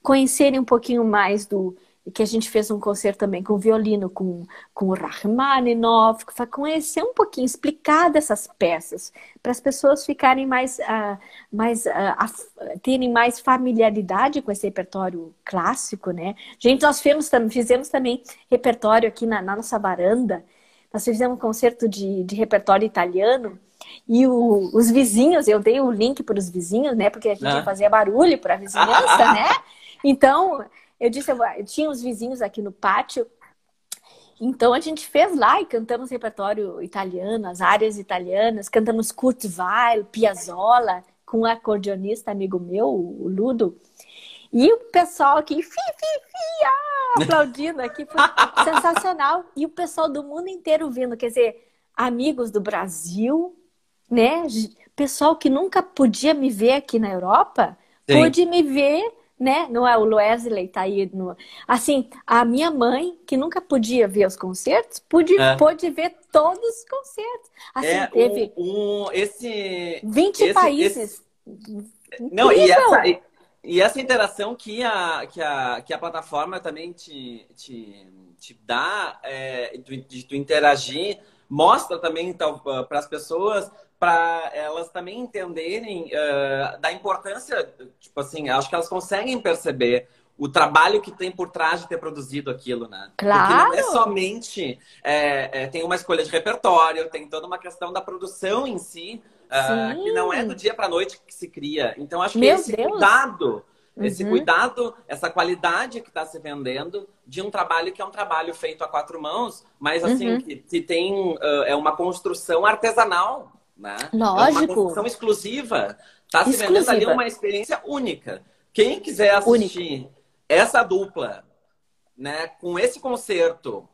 conhecerem um pouquinho mais do, que a gente fez um concerto também com violino, com, com o Rachmaninoff, para conhecer um pouquinho, explicar dessas peças, para as pessoas ficarem mais, uh, mais uh, terem mais familiaridade com esse repertório clássico, né? Gente, nós fizemos, fizemos também repertório aqui na, na nossa varanda, nós fizemos um concerto de, de repertório italiano, e o, os vizinhos, eu dei o link para os vizinhos, né? Porque a gente ah. fazia barulho para a vizinhança, *laughs* né? Então, eu disse, eu tinha os vizinhos aqui no pátio, então a gente fez lá e cantamos repertório italiano, as áreas italianas, cantamos Kurt Weill, Piazzolla, com um acordeonista amigo meu, o Ludo. E o pessoal aqui, fi, fi, fi, ah, aplaudindo aqui, foi *laughs* sensacional. E o pessoal do mundo inteiro vindo, quer dizer, amigos do Brasil, né? Pessoal que nunca podia me ver aqui na Europa, Sim. pôde me ver né? Não é o Wesley tá aí no... assim, a minha mãe, que nunca podia ver os concertos, pôde, é. pôde ver todos os concertos. Assim, é, teve um, um, esse 20 esse, países. Esse... Não, e essa, e, e, essa interação que a, que a, que a plataforma também te, te, te dá, é, de, de tu interagir, mostra também então, para as pessoas para elas também entenderem uh, da importância, tipo assim, acho que elas conseguem perceber o trabalho que tem por trás de ter produzido aquilo, né? Claro. Porque não é somente é, é, tem uma escolha de repertório, tem toda uma questão da produção em si, uh, que não é do dia para noite que se cria. Então acho que Meu esse Deus. cuidado, uhum. esse cuidado, essa qualidade que está se vendendo de um trabalho que é um trabalho feito a quatro mãos, mas assim uhum. que, que, tem uh, é uma construção artesanal né? Lógico. É uma construção exclusiva. Está se vendendo ali uma experiência única. Quem quiser assistir única. essa dupla, né, com esse concerto,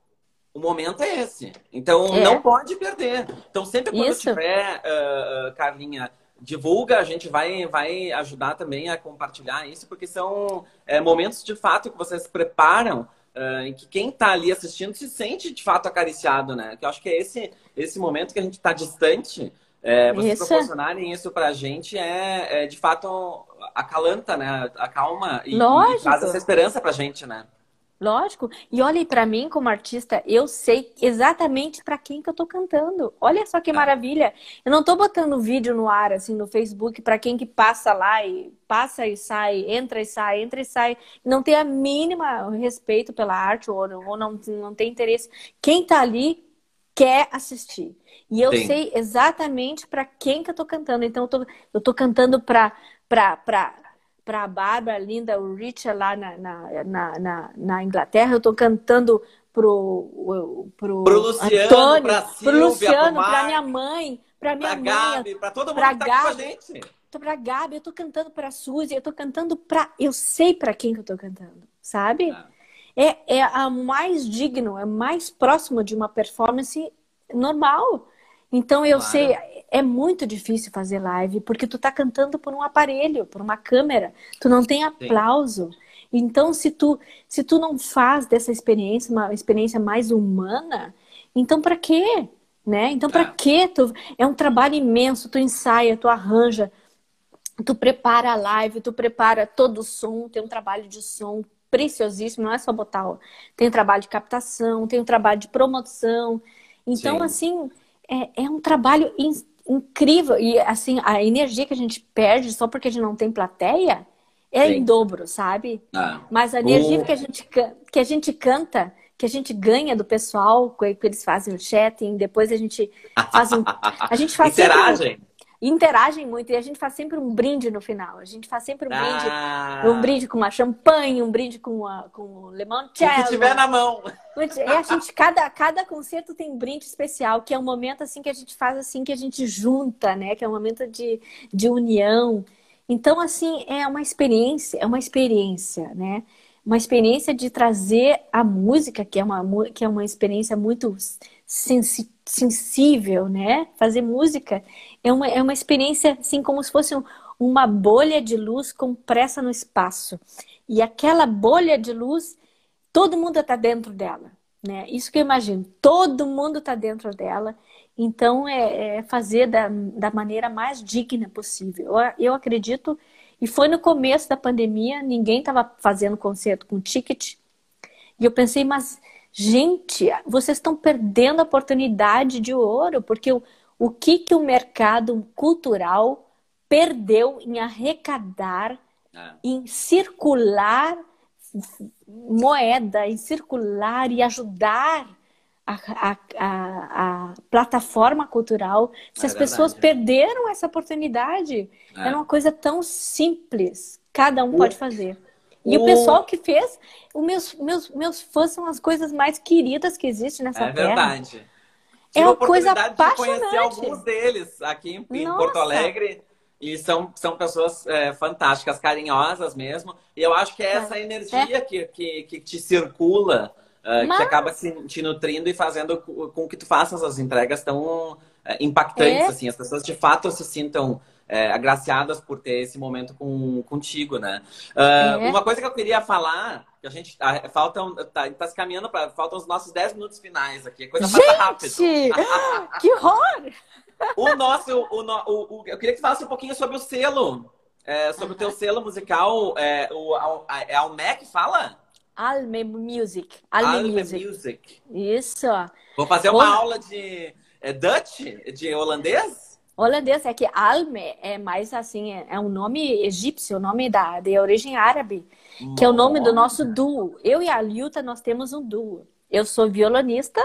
o momento é esse. Então é. não pode perder. Então sempre quando Isso. tiver, uh, Carlinha, divulga, a gente vai, vai ajudar também a compartilhar isso, porque são é, momentos de fato que vocês preparam uh, em que quem está ali assistindo se sente de fato acariciado, né? Que eu acho que é esse, esse momento que a gente está distante, é, vocês isso. proporcionarem isso pra gente é, é, de fato acalanta, né? Acalma e, e traz essa esperança pra gente, né? Lógico. E olhe para mim como artista, eu sei exatamente para quem que eu tô cantando. Olha só que é. maravilha. Eu não tô botando vídeo no ar assim no Facebook para quem que passa lá e passa e sai, entra e sai, entra e sai, não tem a mínima respeito pela arte ou não, ou não, não tem interesse. Quem tá ali quer assistir. E eu Sim. sei exatamente para quem que eu tô cantando. Então eu tô, eu tô cantando para para para para a Bárbara, Linda, o Richard lá na, na, na, na, na Inglaterra, eu tô cantando pro, pro, pro Luciano, Antônio, pra Silvia, pro Luciano, para minha mãe, para minha pra mãe, Gabi, para todo mundo pra que tá Gabi, com a gente. Tô pra Gabi, eu tô cantando pra Suzy, eu tô cantando pra. Eu sei para quem que eu tô cantando, sabe? É. é, é a mais digno, é mais próximo de uma performance normal. Então eu claro. sei, é muito difícil fazer live porque tu tá cantando por um aparelho, por uma câmera, tu não tem aplauso. Sim. Então se tu se tu não faz dessa experiência uma experiência mais humana, então para quê? Né? Então para é. quê? Tu, é um trabalho imenso, tu ensaia, tu arranja, tu prepara a live, tu prepara todo o som, tem um trabalho de som preciosíssimo, não é só botar, ó. tem um trabalho de captação, tem um trabalho de promoção. Então Sim. assim, é, é um trabalho in, incrível. E, assim, a energia que a gente perde só porque a gente não tem plateia é Sim. em dobro, sabe? Ah. Mas a energia que, a gente, que a gente canta, que a gente ganha do pessoal, que eles fazem o chatting, depois a gente faz um. A gente faz Interagem. Um, interagem muito e a gente faz sempre um brinde no final. A gente faz sempre um brinde, Ah, um brinde com uma champanhe, um brinde com, uma, com limoncello. o que tiver na mão. E a gente, cada, cada concerto tem um brinde especial, que é um momento assim que a gente faz assim, que a gente junta, né? Que é um momento de, de união. Então, assim, é uma experiência, é uma experiência, né? Uma experiência de trazer a música, que é uma, que é uma experiência muito sensi- sensível, né? Fazer música é uma, é uma experiência assim como se fosse um- uma bolha de luz compressa no espaço. E aquela bolha de luz todo mundo está dentro dela, né? Isso que eu imagino, todo mundo está dentro dela. Então é, é fazer da, da maneira mais digna possível. Eu, eu acredito, e foi no começo da pandemia, ninguém estava fazendo concerto com ticket. E eu pensei, mas gente, vocês estão perdendo a oportunidade de ouro, porque o, o que que o mercado cultural perdeu em arrecadar É. em circular moeda, em circular e ajudar a, a, a, a plataforma cultural. Se É as pessoas perderam essa oportunidade, É. era uma coisa tão simples, cada um O- pode fazer. E o o- pessoal que fez, os meus, meus, meus fãs são as coisas mais queridas que existem nessa É terra. verdade. É Tive a uma coisa de conhecer apaixonante. alguns deles aqui em, em. Porto Alegre. E são, são pessoas é, fantásticas, carinhosas mesmo. E eu acho que é essa energia que, que, que te circula, é, Mas- que acaba se, te nutrindo e fazendo co- com que tu faças as entregas tão é, impactantes. É. Assim, as pessoas de fato se sintam é, agraciadas por ter esse momento com, contigo, né? É. Uma coisa que eu queria falar, que a gente ah, faltam, tá, tá se caminhando para faltam os nossos 10 minutos finais aqui. A coisa passa rápido. Gente, *laughs* que horror! O nosso, o, o- o- eu queria que tu falasse um pouquinho sobre o selo, é, sobre o teu selo musical. É, o, a, a- é a Almec fala? Alme Music. Alme, Alme Music. Music. Isso. Vou fazer uma aula de é, Dutch, de holandês? Holandês é que Alme é mais assim, é, é um nome egípcio, nome da, de origem árabe, que é o nome do nosso duo. Eu e a Liuta, nós temos um duo. Eu sou violonista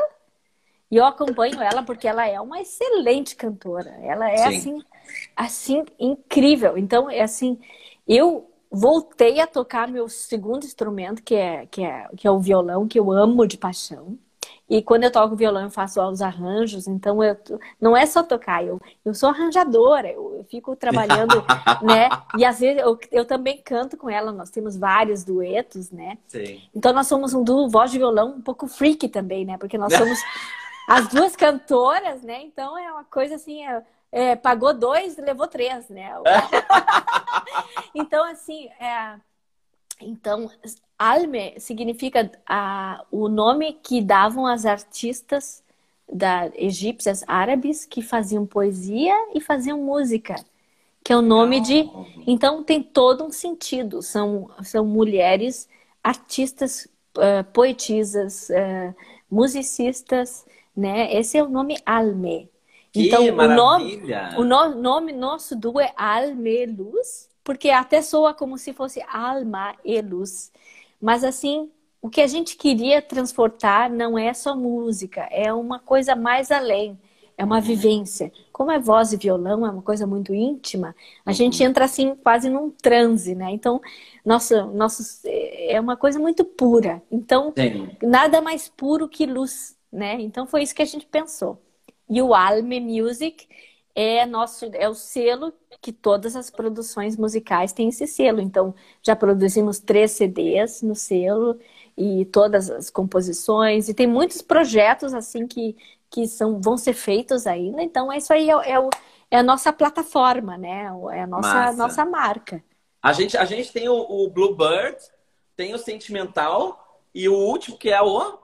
e eu acompanho ela porque ela é uma excelente cantora. Ela é Sim. assim, assim incrível. Então, é assim, eu voltei a tocar meu segundo instrumento, que é, que é, que é o violão, que eu amo de paixão. E quando eu toco violão, eu faço os arranjos, então eu não é só tocar, eu, eu sou arranjadora, eu, eu fico trabalhando, *laughs* né? E às vezes eu, eu também canto com ela, nós temos vários duetos, né? Sim. Então nós somos um duo voz de violão um pouco freak também, né? Porque nós somos *laughs* as duas cantoras, né? Então é uma coisa assim, é, é, pagou dois, levou três, né? *laughs* Então assim, é, então Alme significa o nome que davam as artistas da egípcias árabes que faziam poesia e faziam música, que é o nome de então tem todo um sentido. São, são mulheres artistas, eh, poetisas, eh, musicistas, né? Esse é o nome Alme. Que Então, o nome, maravilha! o no- nome nosso duo é Alme Luz, porque até soa como se fosse alma e luz. Mas assim, o que a gente queria transportar não é só música, é uma coisa mais além, é uma vivência. Como é voz e violão, é uma coisa muito íntima, a gente entra assim quase num transe, né? Então, nossa, nosso, é uma coisa muito pura. Então, Sim. nada mais puro que luz, né? Então foi isso que a gente pensou. E o Alme Music é nosso, é o selo que todas as produções musicais têm esse selo. Então já produzimos três CDs no selo e todas as composições e tem muitos projetos assim que que são vão ser feitos ainda. Então isso aí é, é, o, é a nossa plataforma, né? É a nossa Massa. nossa marca. A gente, a gente tem o, o Bluebird, tem o Sentimental e o último que é o.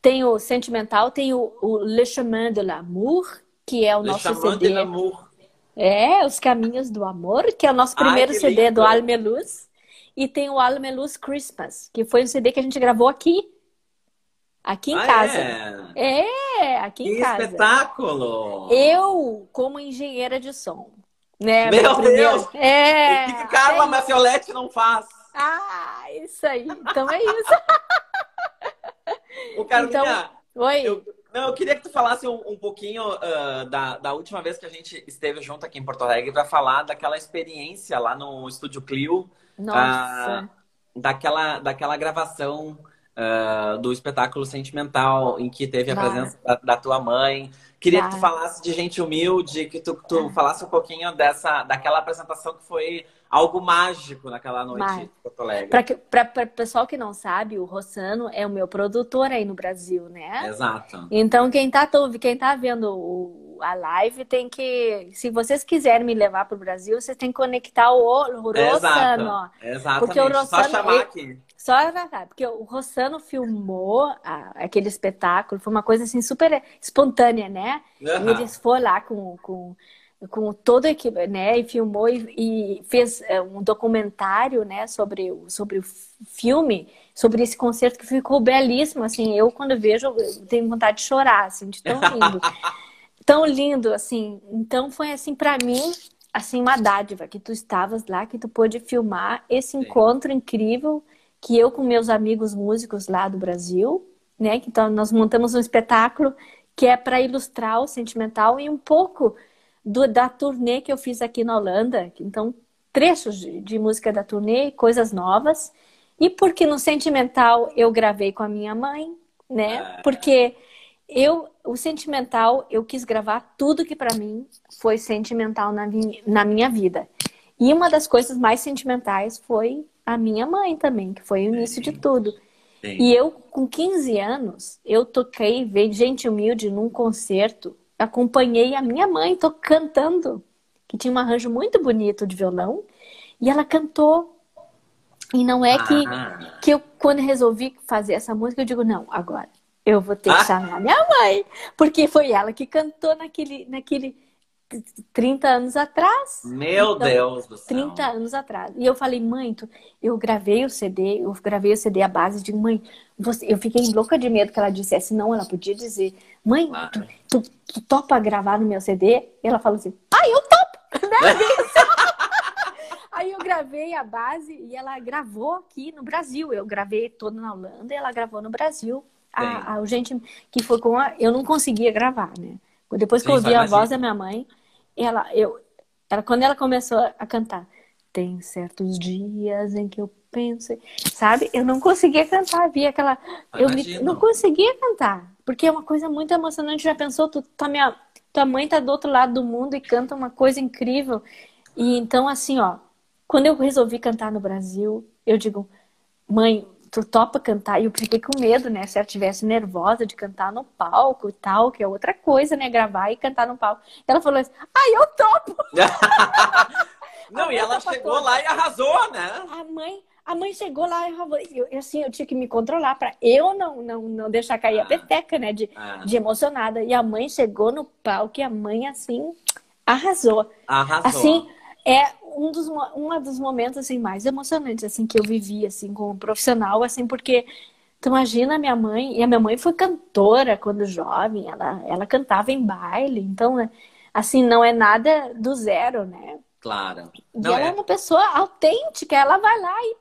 Tem o Sentimental, tem o, o Le Chemin de l'Amour, que é o Le nosso CD. É, Os Caminhos do Amor, que é o nosso Ai, primeiro que CD do. Almeluz. E tem o Almeluz Christmas, que foi um CD que a gente gravou aqui. Aqui em Ah, casa. é? É, aqui Que em casa. espetáculo! Eu, como engenheira de som. Né? Meu primeiro- Deus! *laughs* É. o que, que Carla é Maciolete não faz? Ah, isso aí. Então é isso. *laughs* O Carlinha, Então, Oi. eu, Não, eu queria que tu falasse um, um pouquinho uh, da, da última vez que a gente esteve junto aqui em Porto Alegre para falar daquela experiência lá no Estúdio Clio. Nossa. Uh, daquela, daquela gravação uh, do espetáculo sentimental em que teve a claro. presença da, da, tua mãe. Queria claro. que tu falasse de gente humilde, que tu, tu falasse um pouquinho dessa, daquela apresentação que foi algo mágico naquela noite Mas, Porto Alegre. Para o pessoal que não sabe, o Rossano é o meu produtor aí no Brasil, né? Exato. Então, quem está quem tá vendo o, a live tem que. Se vocês quiserem me levar para o Brasil, vocês têm que conectar o, o Rossano. Exato. Exatamente. Porque o Rossano, Só chamar aqui. Só porque o Rossano filmou a, aquele espetáculo, foi uma coisa assim super espontânea, né? Uhum. E eles foram lá com, com com toda a equipe, né, e filmou e, e fez é, um documentário, né, sobre, sobre o filme, sobre esse concerto que ficou belíssimo, assim, eu quando vejo eu tenho vontade de chorar, assim, de tão lindo. *laughs* tão lindo, assim. Então foi assim para mim, assim uma dádiva que tu estavas lá, que tu pôde filmar esse Sim. encontro incrível que eu com meus amigos músicos lá do Brasil, né, que então nós montamos um espetáculo que é para ilustrar o sentimental e um pouco do, da turnê que eu fiz aqui na Holanda. Então, trechos de, de música da turnê, coisas novas. E porque no Sentimental eu gravei com a minha mãe, né? Ah. Porque eu, o Sentimental, eu quis gravar tudo que para mim foi sentimental na, na minha vida. E uma das coisas mais sentimentais foi a minha mãe também, que foi o início de tudo. Sim. E eu, com 15 anos, eu toquei, veio Gente Humilde num concerto acompanhei a minha mãe tô cantando, que tinha um arranjo muito bonito de violão, e ela cantou. E não é que, ah. que eu, quando resolvi fazer essa música, eu digo, não, agora eu vou ter que ah. chamar minha mãe, porque foi ela que cantou naquele, naquele 30 anos atrás. Meu então, Deus do céu. 30 anos atrás. E eu falei, mãe, tu... eu gravei o CD, eu gravei o CD à base de mãe. Você... Eu fiquei louca de medo que ela dissesse não, ela podia dizer, mãe, claro. tu, tu, tu, topa gravar no meu CD? Ela falou assim, ah, eu topo! *laughs* Né? Aí eu gravei a base e ela gravou aqui no Brasil. Eu gravei todo na Holanda e ela gravou no Brasil. A, a, gente que foi com a. Eu não conseguia gravar, né? Depois que Sim, eu ouvi a voz da minha mãe, ela, eu, ela, quando ela começou a cantar, tem certos dias em que eu penso, sabe? Eu não conseguia cantar, via aquela, eu me, não conseguia cantar, porque é uma coisa muito emocionante. Já pensou, tu, tua, minha, tua mãe tá do outro lado do mundo e canta uma coisa incrível. E então assim, ó, quando eu resolvi cantar no Brasil, eu digo, mãe, tu topa cantar? E eu fiquei com medo, né? Se ela estivesse nervosa de cantar no palco e tal, que é outra coisa, né? Gravar e cantar no palco. Ela falou assim, ai, eu topo! *laughs* Não, e ela chegou toda. lá e arrasou, né? A mãe, a mãe chegou lá e eu, assim, eu tinha que me controlar para eu não, não, não deixar cair ah. a peteca, né? De, ah. de emocionada. E a mãe chegou no palco e a mãe, assim, arrasou. Arrasou. Assim, é um dos, um dos momentos assim, mais emocionantes assim, que eu vivi assim, como profissional, assim, porque tu imagina a minha mãe, e a minha mãe foi cantora quando jovem, ela, ela cantava em baile, então, né, assim, não é nada do zero, né? Claro. E não ela é... é uma pessoa autêntica, ela vai lá e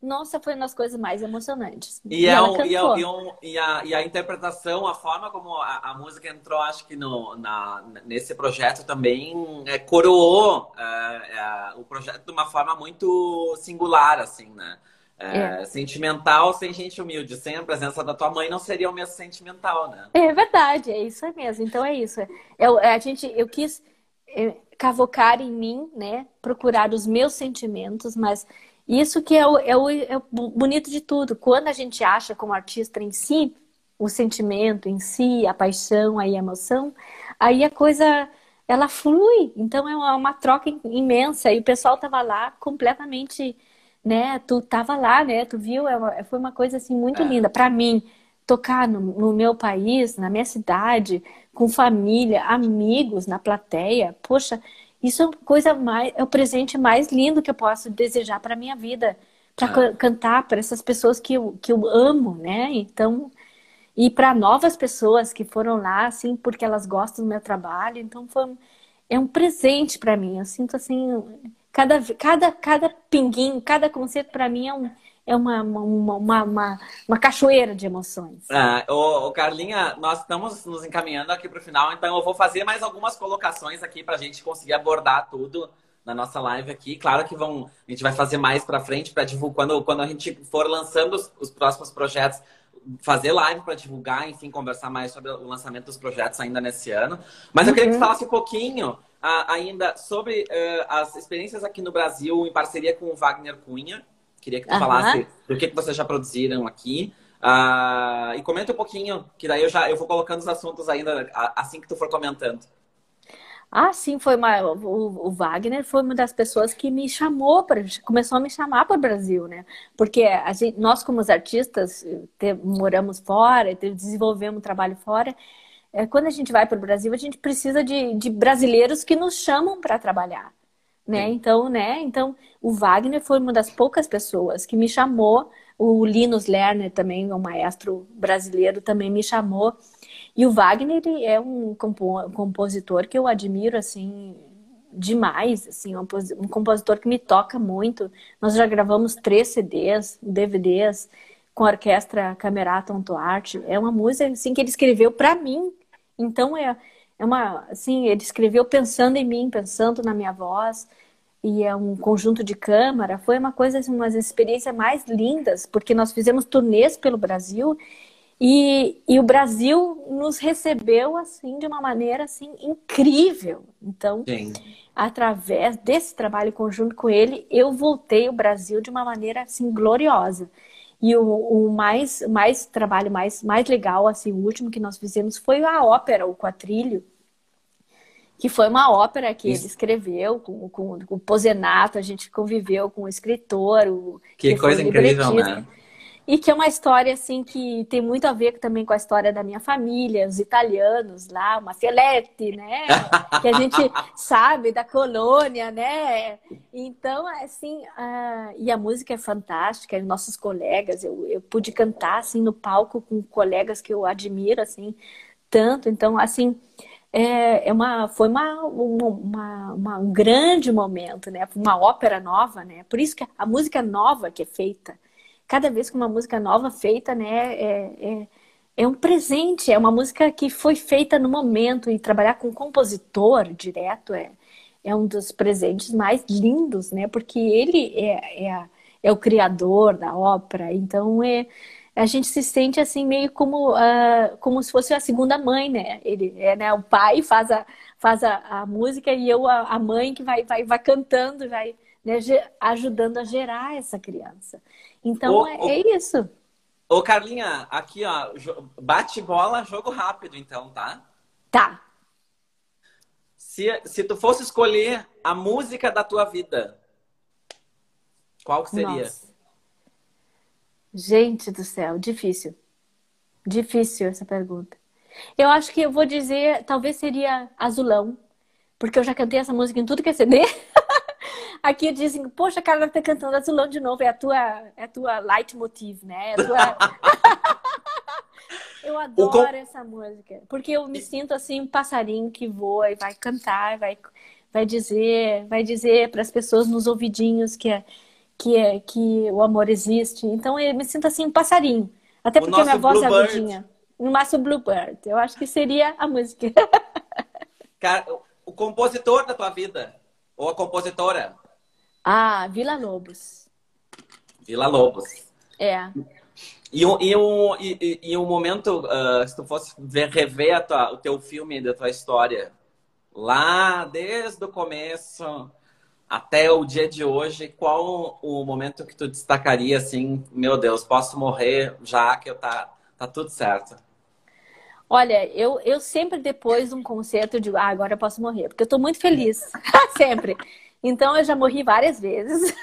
nossa, foi uma das coisas mais emocionantes. E, e, é um, e, é e, um, e, a, e a interpretação, a forma como a, a música entrou, acho que no, na, nesse projeto também é, coroou é, é, o projeto de uma forma muito singular, assim, né? É, é. Sentimental sem gente humilde, sem a presença da tua mãe não seria o mesmo sentimental, né? É verdade, é isso mesmo. Então é isso. Eu, a gente, eu quis é, cavocar em mim, né? Procurar os meus sentimentos, mas isso que é o, é, o, é o bonito de tudo. Quando a gente acha como artista em si, o sentimento em si, a paixão, a emoção, aí a coisa ela flui. Então é uma, uma troca imensa. E o pessoal tava lá completamente, né? Tu tava lá, né? Tu viu? É uma, foi uma coisa assim muito é. linda. Para mim, tocar no, no, meu país, na minha cidade, com família, amigos na plateia, poxa, isso é uma coisa mais, é o presente mais lindo que eu posso desejar para minha vida, para ah. cantar para essas pessoas que eu, que eu amo, né? Então, e para novas pessoas que foram lá, assim, porque elas gostam do meu trabalho. Então, foi é um presente para mim. Eu sinto assim, cada, cada, cada pinguinho, cada concerto para mim é um, é uma, uma, uma, uma, uma cachoeira de emoções. Ah, ô, ô, Carlinha, nós estamos nos encaminhando aqui para o final, então eu vou fazer mais algumas colocações aqui para a gente conseguir abordar tudo na nossa live aqui. Claro que vão, a gente vai fazer mais para frente para divulgar quando, quando a gente for lançando os, os próximos projetos, fazer live para divulgar, enfim, conversar mais sobre o lançamento dos projetos ainda nesse ano. Mas eu queria que você uhum. falasse um pouquinho uh, ainda sobre uh, as experiências aqui no Brasil em parceria com o Wagner Cunha. Queria que tu uhum. falasse do que, que vocês já produziram aqui. Uh, e comenta um pouquinho, que daí eu já eu vou colocando os assuntos ainda assim que tu for comentando. Ah, sim, foi uma, o, o, Wagner foi uma das pessoas que me chamou para começou a me chamar para o Brasil, né? Porque a gente, nós como artistas te, moramos fora, te, desenvolvemos trabalho fora. É, quando a gente vai para o Brasil, a gente precisa de, de brasileiros que nos chamam para trabalhar, né? Então, né? Então, o Wagner foi uma das poucas pessoas que me chamou. O Linus Lerner também, um maestro brasileiro, também me chamou e o Wagner é um compositor que eu admiro assim demais, assim, um compositor que me toca muito. Nós já gravamos três CDs, DVDs com a orquestra Camerata Arte. É uma música assim que ele escreveu para mim. Então é é uma assim, ele escreveu pensando em mim, pensando na minha voz. E é um conjunto de câmara, foi uma coisa, assim, umas experiências mais lindas, porque nós fizemos turnês pelo Brasil e, e o Brasil nos recebeu assim de uma maneira assim incrível. Então, Sim. através desse trabalho conjunto com ele, eu voltei ao Brasil de uma maneira assim gloriosa. E o, o mais, mais trabalho mais, mais legal, assim, o último que nós fizemos foi a ópera, o Quatrilho, que foi uma ópera que Isso. ele escreveu com, com, com, o Posenato, a gente conviveu com o escritor. O, que, que coisa incrível, né? E que é uma história, assim, que tem muito a ver também com a história da minha família, os italianos lá, uma Fielete, né? *laughs* que a gente sabe da colônia, né? Então, assim, uh, e a música é fantástica, e nossos colegas, eu, eu pude cantar, assim, no palco com colegas que eu admiro, assim, tanto. Então, assim, é, é uma, foi uma, uma, uma, um grande momento, né? Uma ópera nova, né? Por isso que a música nova que é feita, cada vez que uma música nova feita, né, é, é, é, um presente, é uma música que foi feita no momento e trabalhar com um compositor direto é, é um dos presentes mais lindos, né, porque ele é, é, é o criador da ópera, então é a gente se sente assim meio como uh, como se fosse a segunda mãe, né? Ele é né, o pai faz a faz a, a música e eu a, a mãe que vai vai, vai cantando, vai né, ajudando a gerar essa criança. Então ô, é, ô, é, isso. Ô, Carlinha, aqui, ó, bate bola, jogo rápido, então, tá? Tá. Se, se tu fosse escolher a música da tua vida, qual que seria? Nossa. Gente do céu, difícil. Difícil essa pergunta. Eu acho que eu vou dizer, talvez seria Azulão, porque eu já cantei essa música em tudo que é CD. *laughs* Aqui dizem, poxa, a Carla tá cantando Azulão de novo, é a tua, é a tua leitmotiv, né? É tua... *laughs* eu adoro com... essa música, porque eu me sinto assim um passarinho que voa e vai cantar, vai, vai dizer, vai dizer para as pessoas nos ouvidinhos que é, que é que o amor existe. Então eu me sinto assim um passarinho, até porque minha voz é agudinha. No Márcio Bluebird. Eu acho que seria a música. *laughs* Cara, o compositor da tua vida ou a compositora? Ah, Vila Lobos. Vila Lobos. É. E, e, um, e, e um momento, uh, se tu fosse ver, rever tua, o teu filme da tua história, lá desde o começo até o dia de hoje, qual o momento que tu destacaria assim, meu Deus, posso morrer já que eu tá, tá tudo certo? Olha, eu, eu sempre depois de um concerto digo, ah, agora eu posso morrer, porque eu tô muito feliz, *laughs* sempre. Então eu já morri várias vezes.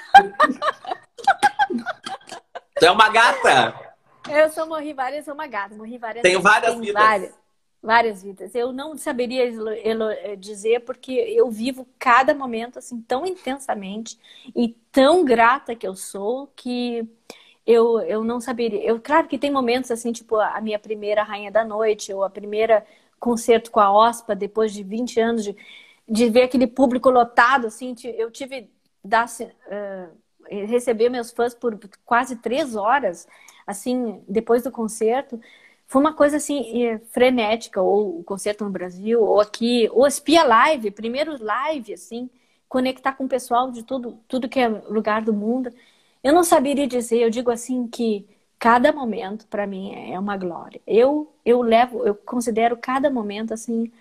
Tu é uma gata? Eu só morri várias, sou uma gata, morri várias Tenho vezes. várias Tenho vidas. Várias, várias vidas. Eu não saberia eh, dizer porque eu vivo cada momento assim tão intensamente e tão grata que eu sou que eu, eu não saberia. Eu, claro que tem momentos assim, tipo a minha primeira Rainha da Noite ou a primeira concerto com a OSPA depois de 20 anos de de ver aquele público lotado, assim, eu tive da, uh, receber meus fãs por quase três horas, assim, depois do concerto, foi uma coisa assim eh, frenética, ou o concerto no Brasil, ou aqui, ou Espia Live, primeiro live, assim, conectar com o pessoal de tudo, tudo que é lugar do mundo. Eu não saberia dizer, eu digo assim que cada momento para mim é uma glória. Eu eu levo, eu considero cada momento assim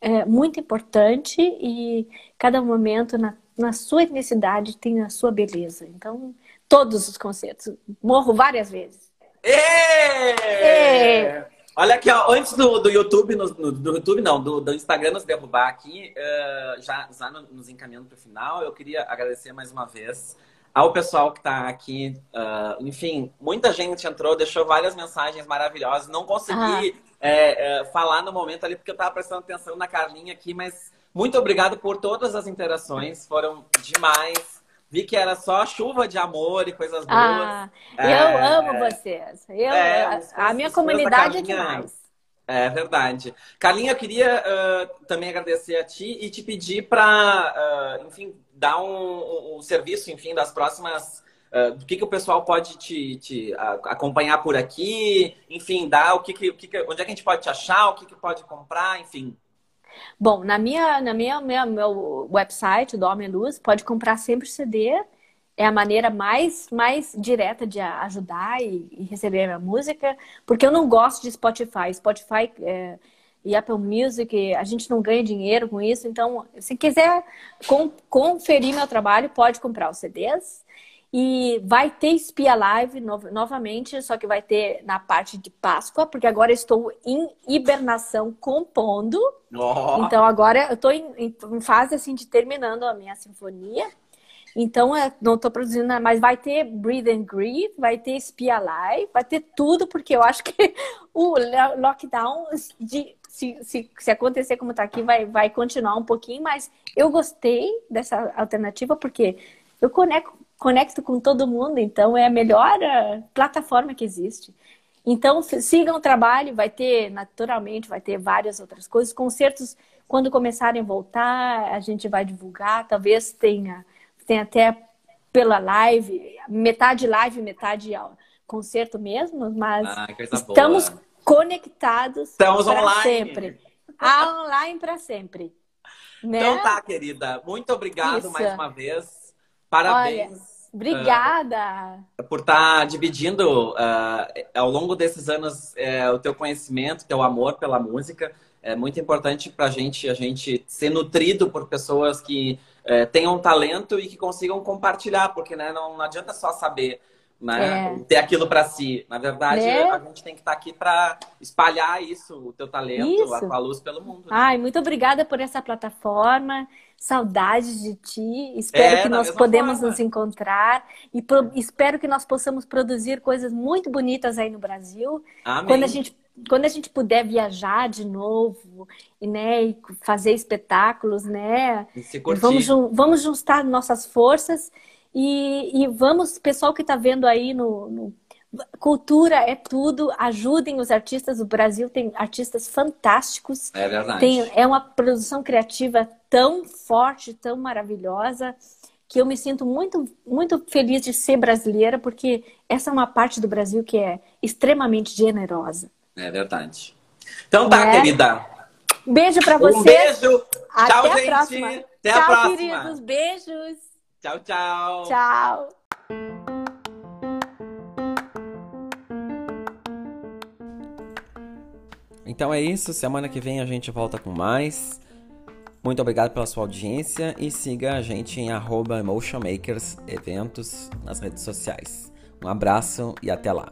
é, muito importante e cada momento na, na sua etnicidade tem a sua beleza. Então, todos os concertos, morro várias vezes. Êêê! Olha aqui, ó, antes do, do YouTube, no, no, do YouTube não, do, do Instagram nos derrubar aqui, uh, já, já nos encaminhando para o final, eu queria agradecer mais uma vez ao pessoal que está aqui. Uh, enfim, muita gente entrou, deixou várias mensagens maravilhosas. Não consegui ah. é, é, falar no momento ali porque eu estava prestando atenção na Carlinha aqui, mas muito obrigado por todas as interações, foram demais. Vi que era só chuva de amor e coisas boas. Ah, eu é, amo vocês. Eu, é, a, a minha comunidade é demais. É verdade. Carlinha, eu queria uh, também agradecer a ti e te pedir para, uh, enfim, dar um, um, serviço, enfim, das próximas. Uh, do que, que o pessoal pode te, te acompanhar por aqui, enfim, dar o que, que, o que, que onde é que a gente pode te achar, o que, que pode comprar, enfim. Bom, na minha, na minha, minha meu website do Homem Luz, pode comprar sempre CD. É a maneira mais, mais direta de ajudar e, e receber a minha música, porque eu não gosto de Spotify. Spotify é, e Apple Music, a gente não ganha dinheiro com isso. Então, se quiser conferir meu trabalho, pode comprar os CDs. E vai ter Espia Live no novamente, só que vai ter na parte de Páscoa, porque agora estou em hibernação compondo. Oh. Então agora eu estou em, em, fase assim de terminando a minha sinfonia. Então, eu não estou produzindo nada, mas vai ter Breathe and Grieve, vai ter Espia Live, vai ter tudo, porque eu acho que *laughs* o lockdown de se, se, se acontecer como está aqui, vai, vai continuar um pouquinho, mas eu gostei dessa alternativa porque eu conecto, conecto com todo mundo, então é a melhor uh, plataforma que existe. Então, sigam o trabalho, vai ter, naturalmente, vai ter várias outras coisas. Concertos, quando começarem a voltar, a gente vai divulgar, talvez tenha, tenha até pela live, metade live, metade concerto mesmo, mas ah, estamos boa conectados Estamos online. sempre. *laughs* Ah, online para sempre. Né? Então tá, querida. Muito obrigado Isso. mais uma vez. Parabéns. Olha, obrigada. Uh, por estar tá dividindo uh, ao longo desses anos uh, o teu conhecimento, teu amor pela música. É muito importante para a gente, a gente ser nutrido por pessoas que eh, tenham talento e que consigam compartilhar, porque né, não, não adianta só saber né? É. Ter aquilo para si. Na verdade, né? a gente tem que estar tá aqui para espalhar isso, o teu talento, isso. a tua luz pelo mundo. Né? Ai, muito obrigada por essa plataforma. Saudades de ti. Espero é, que nós podemos forma. nos encontrar e pro... espero que nós possamos produzir coisas muito bonitas aí no Brasil. Amém. Quando a gente quando a gente puder viajar de novo e, né, e fazer espetáculos, né? Vamos, vamos juntar nossas forças e, e vamos, pessoal que está vendo aí no, no, Cultura é tudo, ajudem os artistas. O Brasil tem artistas fantásticos. É verdade. Tem, é uma produção criativa tão forte, tão maravilhosa, que eu me sinto muito, muito feliz de ser brasileira, porque essa é uma parte do Brasil que é extremamente generosa. É verdade. Então tá, é. querida. Beijo para vocês. Um beijo. Até Tchau, a gente. próxima. Até Tchau, a próxima. queridos. Beijos. Tchau, tchau. Tchau. Então é isso. Semana que vem a gente volta com mais. Muito obrigado pela sua audiência e siga a gente em arroba Eventos nas redes sociais. Um abraço e até lá.